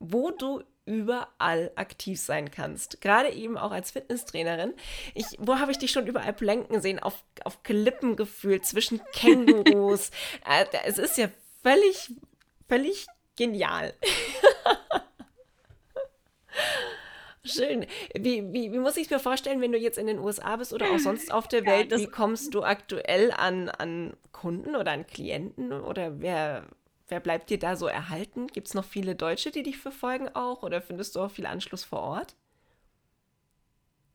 wo du überall aktiv sein kannst. Gerade eben auch als Fitnesstrainerin. Ich, wo habe ich dich schon überall blenken sehen? Auf, auf Klippen gefühlt, zwischen Kängurus. äh, es ist ja völlig, völlig genial. Schön. Wie, wie, wie muss ich es mir vorstellen, wenn du jetzt in den USA bist oder auch sonst auf der Ja, Welt? das- Wie kommst du aktuell an, an Kunden oder an Klienten? Oder wer, wer bleibt dir da so erhalten? Gibt es noch viele Deutsche, die dich verfolgen auch? Oder findest du auch viel Anschluss vor Ort?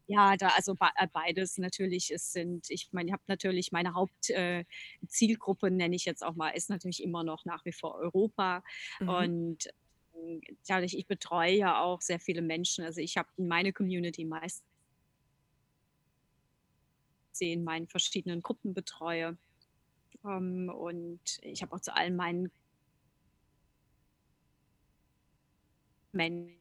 Ja, da also äh, beides natürlich. Es sind ich meine, ich habe natürlich meine Hauptzielgruppe, äh, nenne ich jetzt auch mal, ist natürlich immer noch nach wie vor Europa. Mhm. Und, hm, dadurch ich betreue ja auch sehr viele Menschen. Also, ich habe meine Community meist in meinen verschiedenen Gruppen betreue. Ähm, und ich habe auch zu allen meinen Men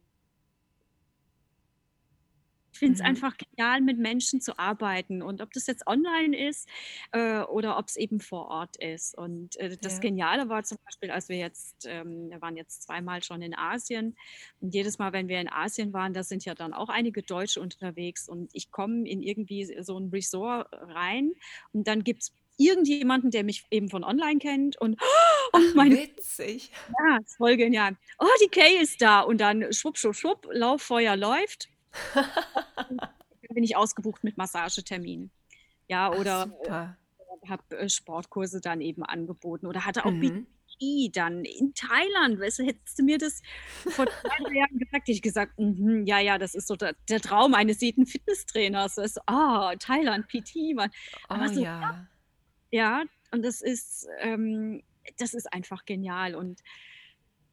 Ich finde es Mhm. einfach genial, mit Menschen zu arbeiten und ob das jetzt online ist, äh, oder ob es eben vor Ort ist. Und, äh, das Ja. Geniale war zum Beispiel, als wir jetzt ähm, wir waren jetzt zweimal schon in Asien und jedes Mal, wenn wir in Asien waren, da sind ja dann auch einige Deutsche unterwegs und ich komme in irgendwie so ein Resort rein und dann gibt es irgendjemanden, der mich eben von online kennt und Ach, und meine witzig. ja, voll genial. „Oh, die Kay ist da“ und dann schwupp, schwupp, schwupp, Lauffeuer läuft. Dann bin ich ausgebucht mit Massageterminen. Ja, Ach, oder, super. äh, habe, äh, Sportkurse dann eben angeboten oder hatte auch Mhm. Dann in Thailand. Weißt du, hättest du mir das vor 2, 3 Jahren gesagt, hätte ich gesagt: „Mhm, ja, ja, das ist so der der Traum eines jeden Fitnesstrainers.“ Weißt du: „Ah, Thailand, PT, Mann.“ Oh so ja. ja, und das ist ähm, das ist einfach genial und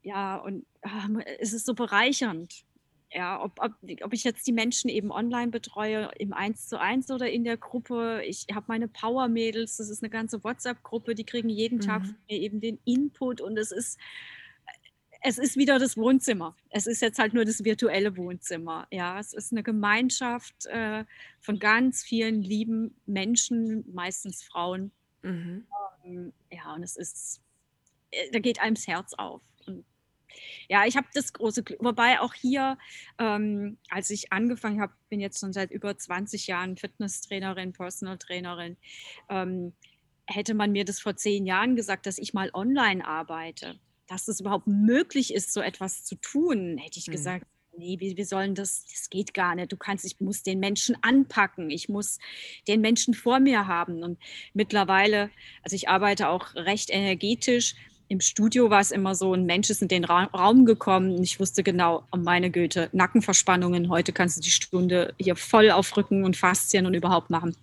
ja, und, ah, es ist so bereichernd. Ja, ob ob ob ich jetzt die Menschen eben online betreue, im Eins-zu-eins oder in der Gruppe. Ich habe meine Power-Mädels, das ist eine ganze WhatsApp-Gruppe, die kriegen jeden Tag von Mhm. mir eben den Input und es ist es ist wieder das Wohnzimmer. Es ist jetzt halt nur das virtuelle Wohnzimmer. Ja, es ist eine Gemeinschaft, äh, von ganz vielen lieben Menschen, meistens Frauen. Mhm. Ähm, ja, und es ist äh, da geht einem das Herz auf. Und ja, ich habe das große Glück wobei auch hier, ähm, als ich angefangen habe bin jetzt schon seit über 20 Jahren Fitnesstrainerin, Personal Trainerin, ähm, hätte man mir das vor 10 Jahren gesagt, dass ich mal online arbeite, dass es überhaupt möglich ist, so etwas zu tun, hätte ich Mhm. gesagt: nee, wie sollen das, das geht gar nicht. Du kannst, ich muss den Menschen anpacken, ich muss den Menschen vor mir haben. Und mittlerweile, also ich arbeite auch recht energetisch. Im Studio war es immer so, ein Mensch ist in den Ra Raum gekommen und ich wusste genau, oh meine Güte, Nackenverspannungen, heute kannst du die Stunde hier voll auf Rücken und Faszien und überhaupt machen.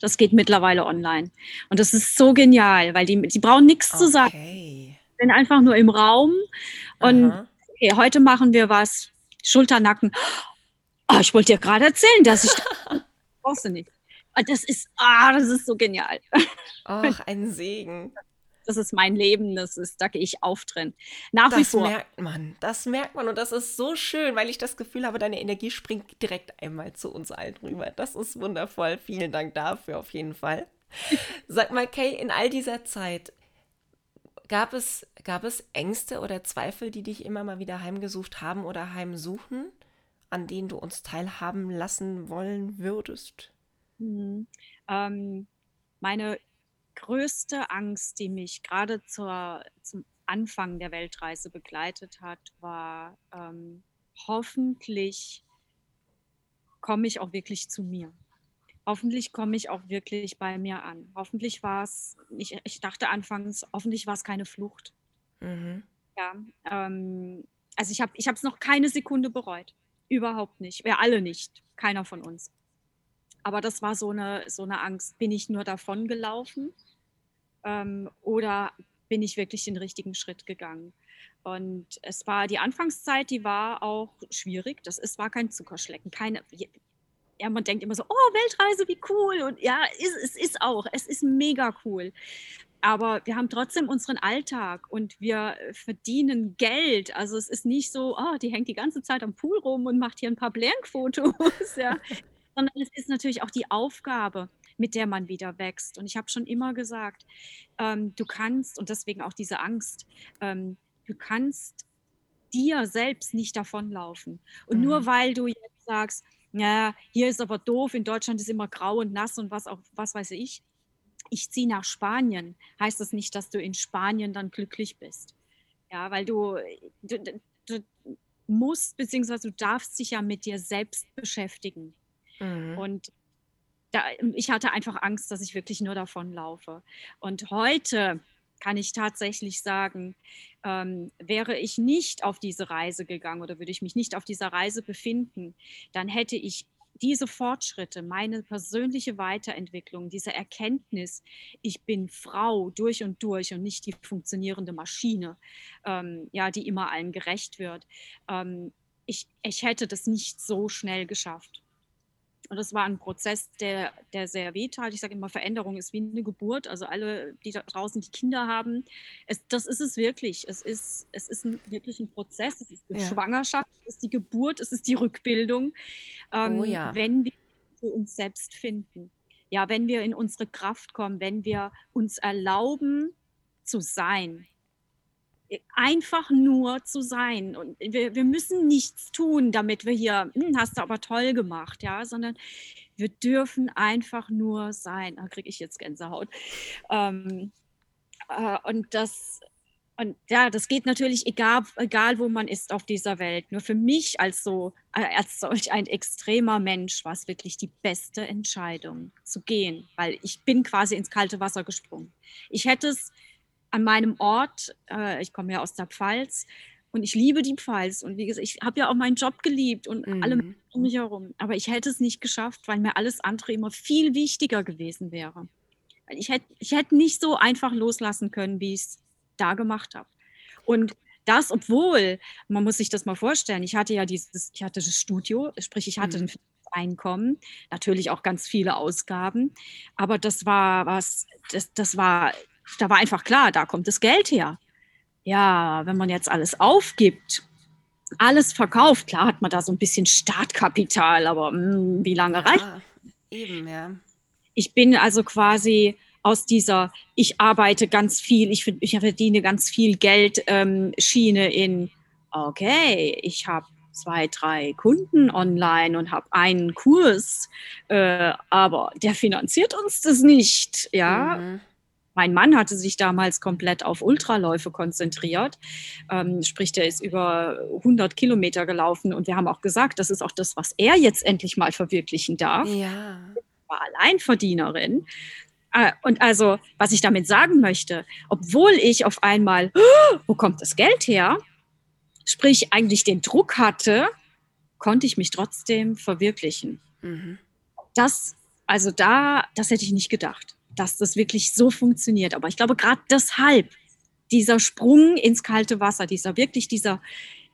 Das geht mittlerweile online. Und das ist so genial, weil die, die brauchen nichts okay. zu sagen. Die sind einfach nur im Raum und okay, heute machen wir was, Schulternacken. Oh, ich wollte dir gerade erzählen, dass ich. brauchst du nicht. Ah, das ist, ah, das ist so genial. Ach, ein Segen. Das ist mein Leben, das ist, da gehe ich auf drin. Nach das wie vor. Das merkt man, das merkt man und das ist so schön, weil ich das Gefühl habe, deine Energie springt direkt einmal zu uns allen rüber. Das ist wundervoll. Vielen Dank dafür auf jeden Fall. Sag mal, Kay, in all dieser Zeit, Gab es, gab es Ängste oder Zweifel, die dich immer mal wieder heimgesucht haben oder heimsuchen, an denen du uns teilhaben lassen wollen würdest? Mhm. Ähm, meine größte Angst, die mich gerade zum Anfang der Weltreise begleitet hat, war ähm, hoffentlich komme ich auch wirklich zu mir hoffentlich komme ich auch wirklich bei mir an. Hoffentlich war es, ich, ich dachte anfangs, hoffentlich war es keine Flucht. Mhm. Ja, ähm, also ich habe es noch keine Sekunde bereut. Überhaupt nicht. Wir alle nicht. Keiner von uns. Aber das war so eine, so eine Angst. Bin ich nur davon gelaufen ähm, oder bin ich wirklich den richtigen Schritt gegangen? Und es war die Anfangszeit, die war auch schwierig. Das ist, war kein Zuckerschlecken. Keine, ja, man denkt immer so, oh, Weltreise, wie cool. Und ja, es, es ist auch, es ist mega cool. Aber wir haben trotzdem unseren Alltag und wir verdienen Geld. Also es ist nicht so, oh, die hängt die ganze Zeit am Pool rum und macht hier ein paar Blank-Fotos. ja. Sondern es ist natürlich auch die Aufgabe, mit der man wieder wächst. Und ich habe schon immer gesagt, ähm, du kannst, und deswegen auch diese Angst, ähm, du kannst dir selbst nicht davonlaufen. Und mhm. nur weil du jetzt sagst, ja, hier ist aber doof, in Deutschland ist immer grau und nass und was auch, was weiß ich. Ich ziehe nach Spanien, heißt das nicht, dass du in Spanien dann glücklich bist. Ja, weil du, du, du musst, beziehungsweise du darfst dich ja mit dir selbst beschäftigen. Mhm. Und da, ich hatte einfach Angst, dass ich wirklich nur davon laufe. Und heute kann ich tatsächlich sagen, ähm, wäre ich nicht auf diese Reise gegangen oder würde ich mich nicht auf dieser Reise befinden, dann hätte ich diese Fortschritte, meine persönliche Weiterentwicklung, diese Erkenntnis, ich bin Frau durch und durch und nicht die funktionierende Maschine, ähm, ja, die immer allen gerecht wird. Ähm, ich, ich hätte das nicht so schnell geschafft. Und das war ein Prozess, der, der sehr wehtat. Ich sage immer, Veränderung ist wie eine Geburt. Also alle, die da draußen die Kinder haben, es, das ist es wirklich. Es ist, es ist ein, wirklich ein Prozess. Es ist die ja. Schwangerschaft, es ist die Geburt, es ist die Rückbildung. Ähm, oh ja. Wenn wir uns selbst finden. Ja, wenn wir in unsere Kraft kommen, wenn wir uns erlauben zu sein, einfach nur zu sein. Und wir, wir müssen nichts tun, damit wir hier, hm, hast du aber toll gemacht, ja, sondern wir dürfen einfach nur sein. Da kriege ich jetzt Gänsehaut. Ähm, äh, und das, und ja, das geht natürlich egal, egal, wo man ist auf dieser Welt. Nur für mich als so, äh, als solch ein extremer Mensch war es wirklich die beste Entscheidung zu gehen, weil ich bin quasi ins kalte Wasser gesprungen. Ich hätte es an meinem Ort, äh, ich komme ja aus der Pfalz und ich liebe die Pfalz und wie gesagt, ich habe ja auch meinen Job geliebt und mhm. alle um mich herum, aber ich hätte es nicht geschafft, weil mir alles andere immer viel wichtiger gewesen wäre. Ich hätte, ich hätte nicht so einfach loslassen können, wie ich es da gemacht habe. Und das, obwohl, man muss sich das mal vorstellen, ich hatte ja dieses, ich hatte das Studio, sprich, ich hatte mhm. ein Einkommen, natürlich auch ganz viele Ausgaben, aber das war was, das, das war da war einfach klar, da kommt das Geld her. Ja, wenn man jetzt alles aufgibt, alles verkauft, klar hat man da so ein bisschen Startkapital, aber mh, hm, wie lange reicht? Ja, eben, ja. Ich bin also quasi aus dieser, ich arbeite ganz viel, ich, ich verdiene ganz viel Geld ähm, Schiene in, okay, ich habe zwei, drei Kunden online und habe einen Kurs, äh, aber der finanziert uns das nicht, ja. Mhm Mein Mann hatte sich damals komplett auf Ultraläufe konzentriert. Ähm, sprich, der ist über 100 Kilometer gelaufen und wir haben auch gesagt, das ist auch das, was er jetzt endlich mal verwirklichen darf. Ja. War Alleinverdienerin. Äh, und also, was ich damit sagen möchte, obwohl ich auf einmal, oh, wo kommt das Geld her? Sprich, eigentlich den Druck hatte, konnte ich mich trotzdem verwirklichen. Mhm. Das, also da, das hätte ich nicht gedacht dass das wirklich so funktioniert. Aber ich glaube, gerade deshalb, dieser Sprung ins kalte Wasser, dieser wirklich dieser,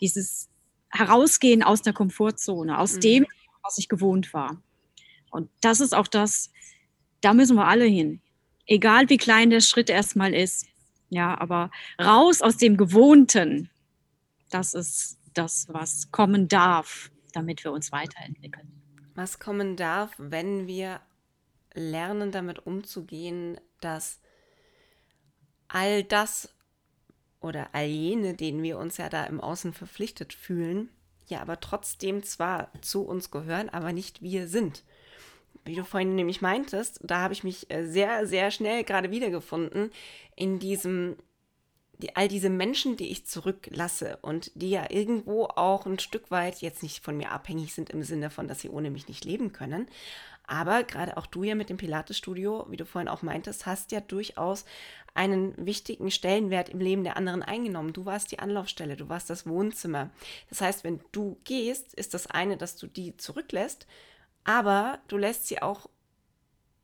dieses Herausgehen aus der Komfortzone, aus mhm. dem, was ich gewohnt war. Und das ist auch das, da müssen wir alle hin. Egal wie klein der Schritt erstmal ist. Ja, aber raus aus dem Gewohnten, das ist das, was kommen darf, damit wir uns weiterentwickeln. Was kommen darf, wenn wir lernen, damit umzugehen, dass all das oder all jene, denen wir uns ja da im Außen verpflichtet fühlen, ja aber trotzdem zwar zu uns gehören, aber nicht wir sind. Wie du vorhin nämlich meintest, da habe ich mich äh, sehr, sehr schnell gerade wiedergefunden in diesem, die, all diese Menschen, die ich zurücklasse und die ja irgendwo auch ein Stück weit jetzt nicht von mir abhängig sind im Sinne von, dass sie ohne mich nicht leben können, aber gerade auch du ja mit dem Pilates-Studio, wie du vorhin auch meintest, hast ja durchaus einen wichtigen Stellenwert im Leben der anderen eingenommen. Du warst die Anlaufstelle, du warst das Wohnzimmer. Das heißt, wenn du gehst, ist das eine, dass du die zurücklässt, aber du lässt sie auch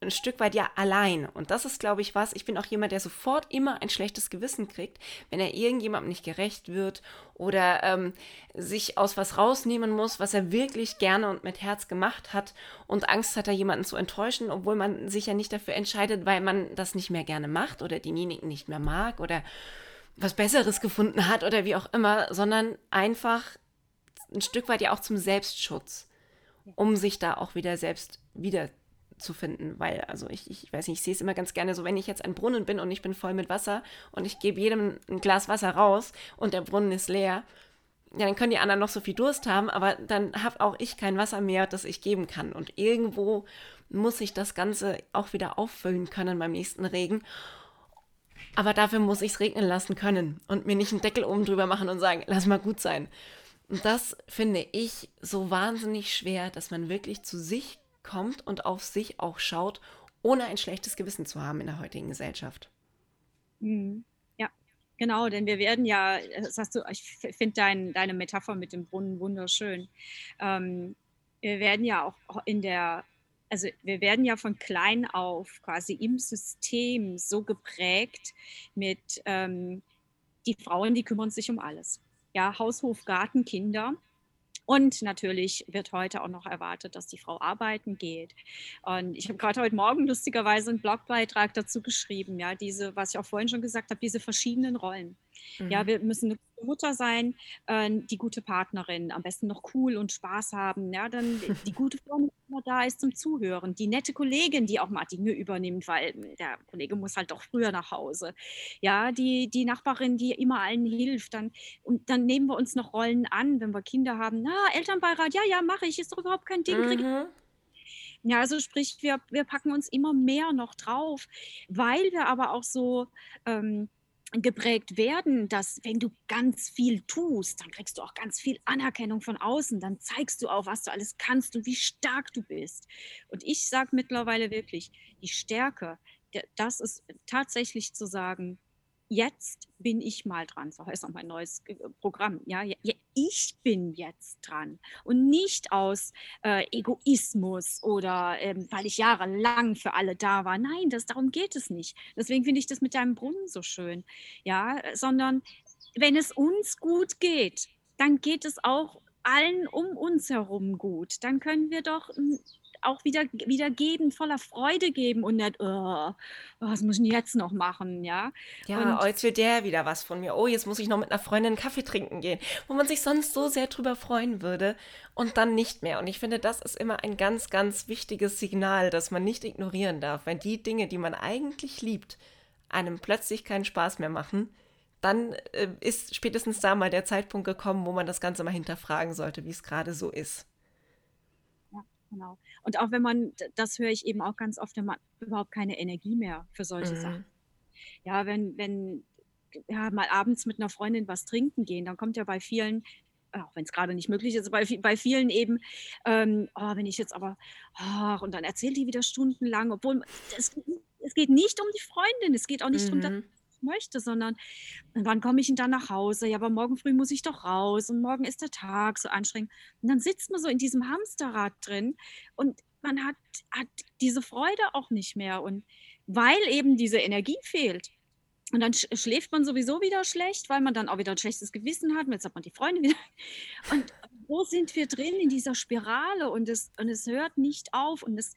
ein Stück weit ja allein. Und das ist, glaube ich, was. Ich bin auch jemand, der sofort immer ein schlechtes Gewissen kriegt, wenn er irgendjemandem nicht gerecht wird oder ähm, sich aus was rausnehmen muss, was er wirklich gerne und mit Herz gemacht hat und Angst hat, da jemanden zu enttäuschen, obwohl man sich ja nicht dafür entscheidet, weil man das nicht mehr gerne macht oder denjenigen nicht mehr mag oder was Besseres gefunden hat oder wie auch immer, sondern einfach ein Stück weit ja auch zum Selbstschutz, um sich da auch wieder selbst wieder zu finden, weil, also ich, ich weiß nicht, ich sehe es immer ganz gerne so, wenn ich jetzt ein Brunnen bin und ich bin voll mit Wasser und ich gebe jedem ein Glas Wasser raus und der Brunnen ist leer, ja, dann können die anderen noch so viel Durst haben, aber dann habe auch ich kein Wasser mehr, das ich geben kann. Und irgendwo muss ich das Ganze auch wieder auffüllen können beim nächsten Regen. Aber dafür muss ich es regnen lassen können und mir nicht einen Deckel oben drüber machen und sagen, lass mal gut sein. Und das finde ich so wahnsinnig schwer, dass man wirklich zu sich kommt und auf sich auch schaut, ohne ein schlechtes Gewissen zu haben in der heutigen Gesellschaft. Mhm. Ja, genau, denn wir werden ja, das hast du, ich finde dein, deine Metapher mit dem Brunnen wunderschön. Ähm, wir werden ja auch in der, also wir werden ja von klein auf quasi im System so geprägt mit ähm, die Frauen, die kümmern sich um alles. Ja, Haus, Hof, Garten, Kinder. Und natürlich wird heute auch noch erwartet, dass die Frau arbeiten geht. Und ich habe gerade heute Morgen lustigerweise einen Blogbeitrag dazu geschrieben, ja, diese, was ich auch vorhin schon gesagt habe, diese verschiedenen Rollen. Mhm. Ja, wir müssen eine Mutter sein, äh, die gute Partnerin, am besten noch cool und Spaß haben. Ja, dann die gute Freundin, die immer da ist zum Zuhören, die nette Kollegin, die auch mal Dinge übernimmt, weil der Kollege muss halt doch früher nach Hause. Ja, die, die Nachbarin, die immer allen hilft. Dann, und dann nehmen wir uns noch Rollen an, wenn wir Kinder haben. Na, Elternbeirat, ja, ja, mache ich, ist doch überhaupt kein Ding. Mhm. Ja, also sprich, wir, wir packen uns immer mehr noch drauf, weil wir aber auch so ähm, geprägt werden, dass wenn du ganz viel tust, dann kriegst du auch ganz viel Anerkennung von außen, dann zeigst du auch, was du alles kannst und wie stark du bist. Und ich sage mittlerweile wirklich, die Stärke, das ist tatsächlich zu sagen, jetzt bin ich mal dran. So heißt auch mein neues äh, Programm. Ja, ich bin jetzt dran und nicht aus äh, Egoismus oder ähm, weil ich jahrelang für alle da war. Nein, das darum geht es nicht. Deswegen finde ich das mit deinem Brunnen so schön. Ja, sondern wenn es uns gut geht, dann geht es auch allen um uns herum gut. Dann können wir doch auch wieder, wieder geben, voller Freude geben und nicht, oh, was muss ich jetzt noch machen, ja. Ja, oh, jetzt will der wieder was von mir. Oh, jetzt muss ich noch mit einer Freundin einen Kaffee trinken gehen, wo man sich sonst so sehr drüber freuen würde und dann nicht mehr. Und ich finde, das ist immer ein ganz, ganz wichtiges Signal, das man nicht ignorieren darf. Wenn die Dinge, die man eigentlich liebt, einem plötzlich keinen Spaß mehr machen, dann äh, ist spätestens da mal der Zeitpunkt gekommen, wo man das Ganze mal hinterfragen sollte, wie es gerade so ist. Genau. Und auch wenn man, das höre ich eben auch ganz oft, wenn man überhaupt keine Energie mehr für solche mhm. Sachen. ja, wenn, wenn ja, mal abends mit einer Freundin was trinken gehen, dann kommt ja bei vielen auch wenn es gerade nicht möglich ist, bei, bei vielen eben, ähm, oh, wenn ich jetzt aber, ach, und dann erzählt die wieder stundenlang, obwohl es, es geht nicht um die Freundin, es geht auch nicht mhm. darum, möchte, sondern wann komme ich denn dann nach Hause? Ja, aber morgen früh muss ich doch raus und morgen ist der Tag so anstrengend. Und dann sitzt man so in diesem Hamsterrad drin und man hat, hat diese Freude auch nicht mehr. Und weil eben diese Energie fehlt, und dann schläft man sowieso wieder schlecht, weil man dann auch wieder ein schlechtes Gewissen hat. Jetzt hat man die Freunde wieder. Und wo sind wir drin in dieser Spirale? Und es, und es hört nicht auf. Und, es,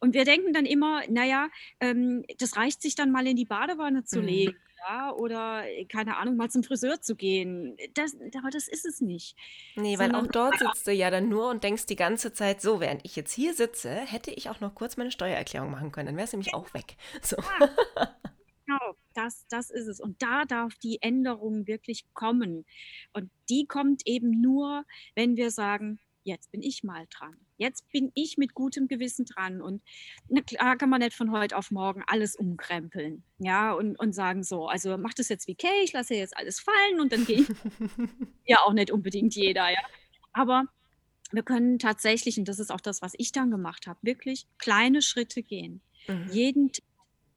und wir denken dann immer, naja, ähm, das reicht sich dann mal in die Badewanne zu mhm. legen ja, oder äh, keine Ahnung, mal zum Friseur zu gehen. Das, aber das ist es nicht. Nee, weil auch dort sitzt du ja dann nur und denkst die ganze Zeit, so, während ich jetzt hier sitze, hätte ich auch noch kurz meine Steuererklärung machen können. Dann wäre es nämlich auch weg. So. Ja, genau, das, das ist es. Und da darf die Änderung wirklich kommen. Und die kommt eben nur, wenn wir sagen, jetzt bin ich mal dran. Jetzt bin ich mit gutem Gewissen dran. Und na klar kann man nicht von heute auf morgen alles umkrempeln. Ja, und, und sagen so, also mach das jetzt wie Kay, ich lasse jetzt alles fallen und dann gehe ich. ja, auch nicht unbedingt jeder, ja. Aber wir können tatsächlich, und das ist auch das, was ich dann gemacht habe, wirklich kleine Schritte gehen. Mhm. Jeden Tag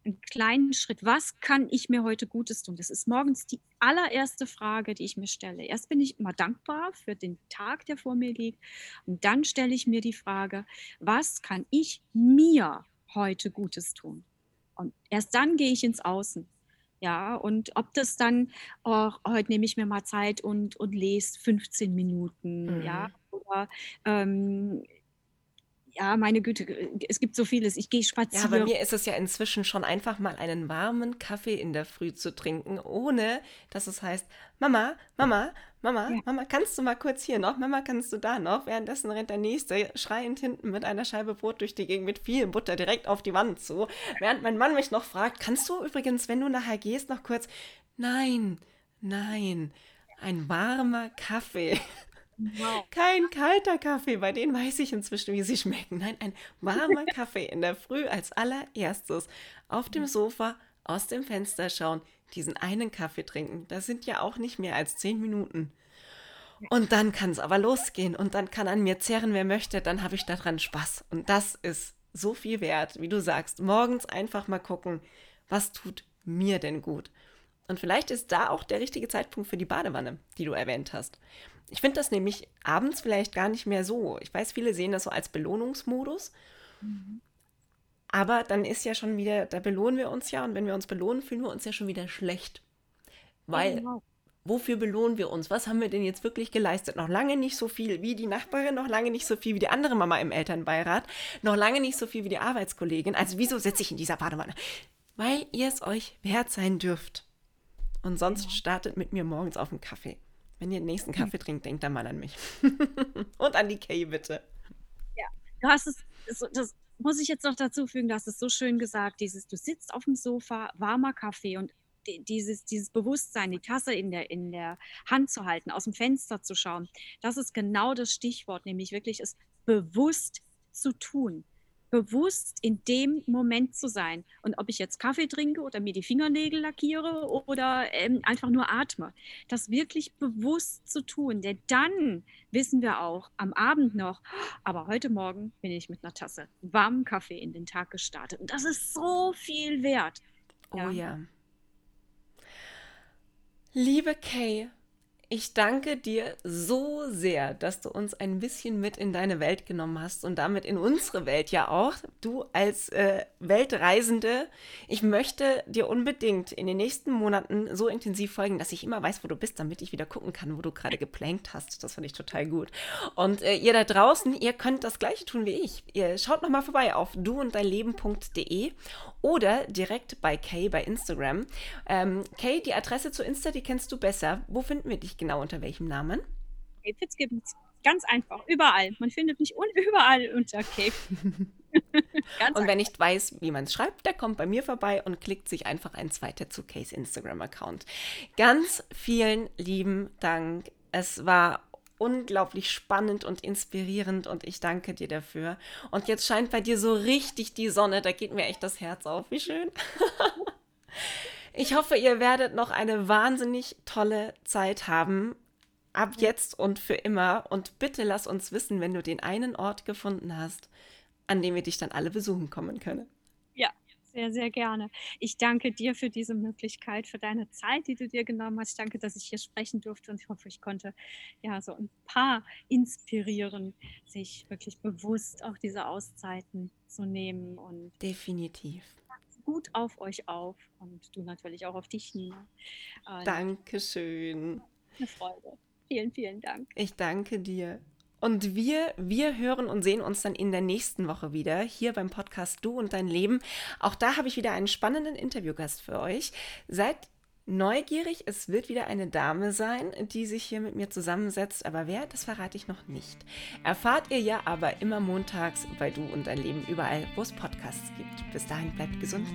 einen kleinen Schritt. Was kann ich mir heute Gutes tun? Das ist morgens die allererste Frage, die ich mir stelle. Erst bin ich immer dankbar für den Tag, der vor mir liegt. Und dann stelle ich mir die Frage, was kann ich mir heute Gutes tun? Und erst dann gehe ich ins Außen. Ja, und ob das dann, oh, heute nehme ich mir mal Zeit und, und lese 15 Minuten, mhm. ja, oder ähm, ja, meine Güte, es gibt so vieles. Ich gehe spazieren. Ja, bei mir ist es ja inzwischen schon einfach mal einen warmen Kaffee in der Früh zu trinken, ohne dass es heißt, Mama, Mama, Mama, ja. Mama, kannst du mal kurz hier noch? Mama, kannst du da noch? Währenddessen rennt der Nächste schreiend hinten mit einer Scheibe Brot durch die Gegend mit viel Butter direkt auf die Wand zu. Während mein Mann mich noch fragt, kannst du übrigens, wenn du nachher gehst, noch kurz, nein, nein, ein warmer Kaffee. Kein kalter Kaffee, bei denen weiß ich inzwischen, wie sie schmecken. Nein, ein warmer Kaffee in der Früh als allererstes. Auf dem Sofa, aus dem Fenster schauen, diesen einen Kaffee trinken. Das sind ja auch nicht mehr als zehn Minuten. Und dann kann es aber losgehen und dann kann an mir zerren, wer möchte, dann habe ich daran Spaß. Und das ist so viel wert, wie du sagst. Morgens einfach mal gucken, was tut mir denn gut. Und vielleicht ist da auch der richtige Zeitpunkt für die Badewanne, die du erwähnt hast. Ich finde das nämlich abends vielleicht gar nicht mehr so. Ich weiß, viele sehen das so als Belohnungsmodus. Mhm. Aber dann ist ja schon wieder, da belohnen wir uns ja und wenn wir uns belohnen, fühlen wir uns ja schon wieder schlecht. Weil, genau. wofür belohnen wir uns? Was haben wir denn jetzt wirklich geleistet? Noch lange nicht so viel wie die Nachbarin, noch lange nicht so viel wie die andere Mama im Elternbeirat, noch lange nicht so viel wie die Arbeitskollegin. Also wieso sitze ich in dieser Badewanne? Weil ihr es euch wert sein dürft. Und sonst startet mit mir morgens auf den Kaffee. Wenn ihr den nächsten Kaffee trinkt, denkt dann mal an mich. Und an die Kay, bitte. Ja, du hast es, das muss ich jetzt noch dazu fügen, du hast es so schön gesagt, dieses, du sitzt auf dem Sofa, warmer Kaffee und dieses, dieses Bewusstsein, die Tasse in der, in der Hand zu halten, aus dem Fenster zu schauen, das ist genau das Stichwort, nämlich wirklich es bewusst zu tun bewusst in dem Moment zu sein. Und ob ich jetzt Kaffee trinke oder mir die Fingernägel lackiere oder ähm, einfach nur atme, das wirklich bewusst zu tun. Denn dann wissen wir auch am Abend noch, aber heute Morgen bin ich mit einer Tasse warmen Kaffee in den Tag gestartet. Und das ist so viel wert. Oh ja. ja. Liebe Kay, ich danke dir so sehr, dass du uns ein bisschen mit in deine Welt genommen hast und damit in unsere Welt ja auch. Du als äh, Weltreisende, ich möchte dir unbedingt in den nächsten Monaten so intensiv folgen, dass ich immer weiß, wo du bist, damit ich wieder gucken kann, wo du gerade geplankt hast. Das fand ich total gut. Und äh, ihr da draußen, ihr könnt das gleiche tun wie ich. Ihr schaut nochmal vorbei auf duundeinleben.de oder direkt bei Kay bei Instagram. Ähm, Kay, die Adresse zu Insta, die kennst du besser. Wo finden wir dich genau? Unter welchem Namen? Kay Fitzgibbons. Ganz einfach, überall. Man findet mich überall unter Kay. und wer nicht weiß, wie man es schreibt, der kommt bei mir vorbei und klickt sich einfach eins weiter zu Kays Instagram-Account. Ganz vielen lieben Dank. Es war unglaublich spannend und inspirierend und ich danke dir dafür. Und jetzt scheint bei dir so richtig die Sonne, da geht mir echt das Herz auf. Wie schön. Ich hoffe, ihr werdet noch eine wahnsinnig tolle Zeit haben. Ab jetzt und für immer. Und bitte lass uns wissen, wenn du den einen Ort gefunden hast, an dem wir dich dann alle besuchen kommen können. Ja, sehr, sehr gerne. Ich danke dir für diese Möglichkeit, für deine Zeit, die du dir genommen hast. Ich danke, dass ich hier sprechen durfte und ich hoffe, ich konnte ja so ein paar inspirieren, sich wirklich bewusst auch diese Auszeiten zu nehmen und definitiv gut auf euch auf und du natürlich auch auf dich, Nina. Und Dankeschön. Eine Freude. Vielen, vielen Dank. Ich danke dir. Und wir, wir hören und sehen uns dann in der nächsten Woche wieder hier beim Podcast Du und dein Leben. Auch da habe ich wieder einen spannenden Interviewgast für euch. Seid neugierig. Es wird wieder eine Dame sein, die sich hier mit mir zusammensetzt. Aber wer, das verrate ich noch nicht. Erfahrt ihr ja aber immer montags bei Du und dein Leben überall, wo es Podcasts gibt. Bis dahin bleibt gesund.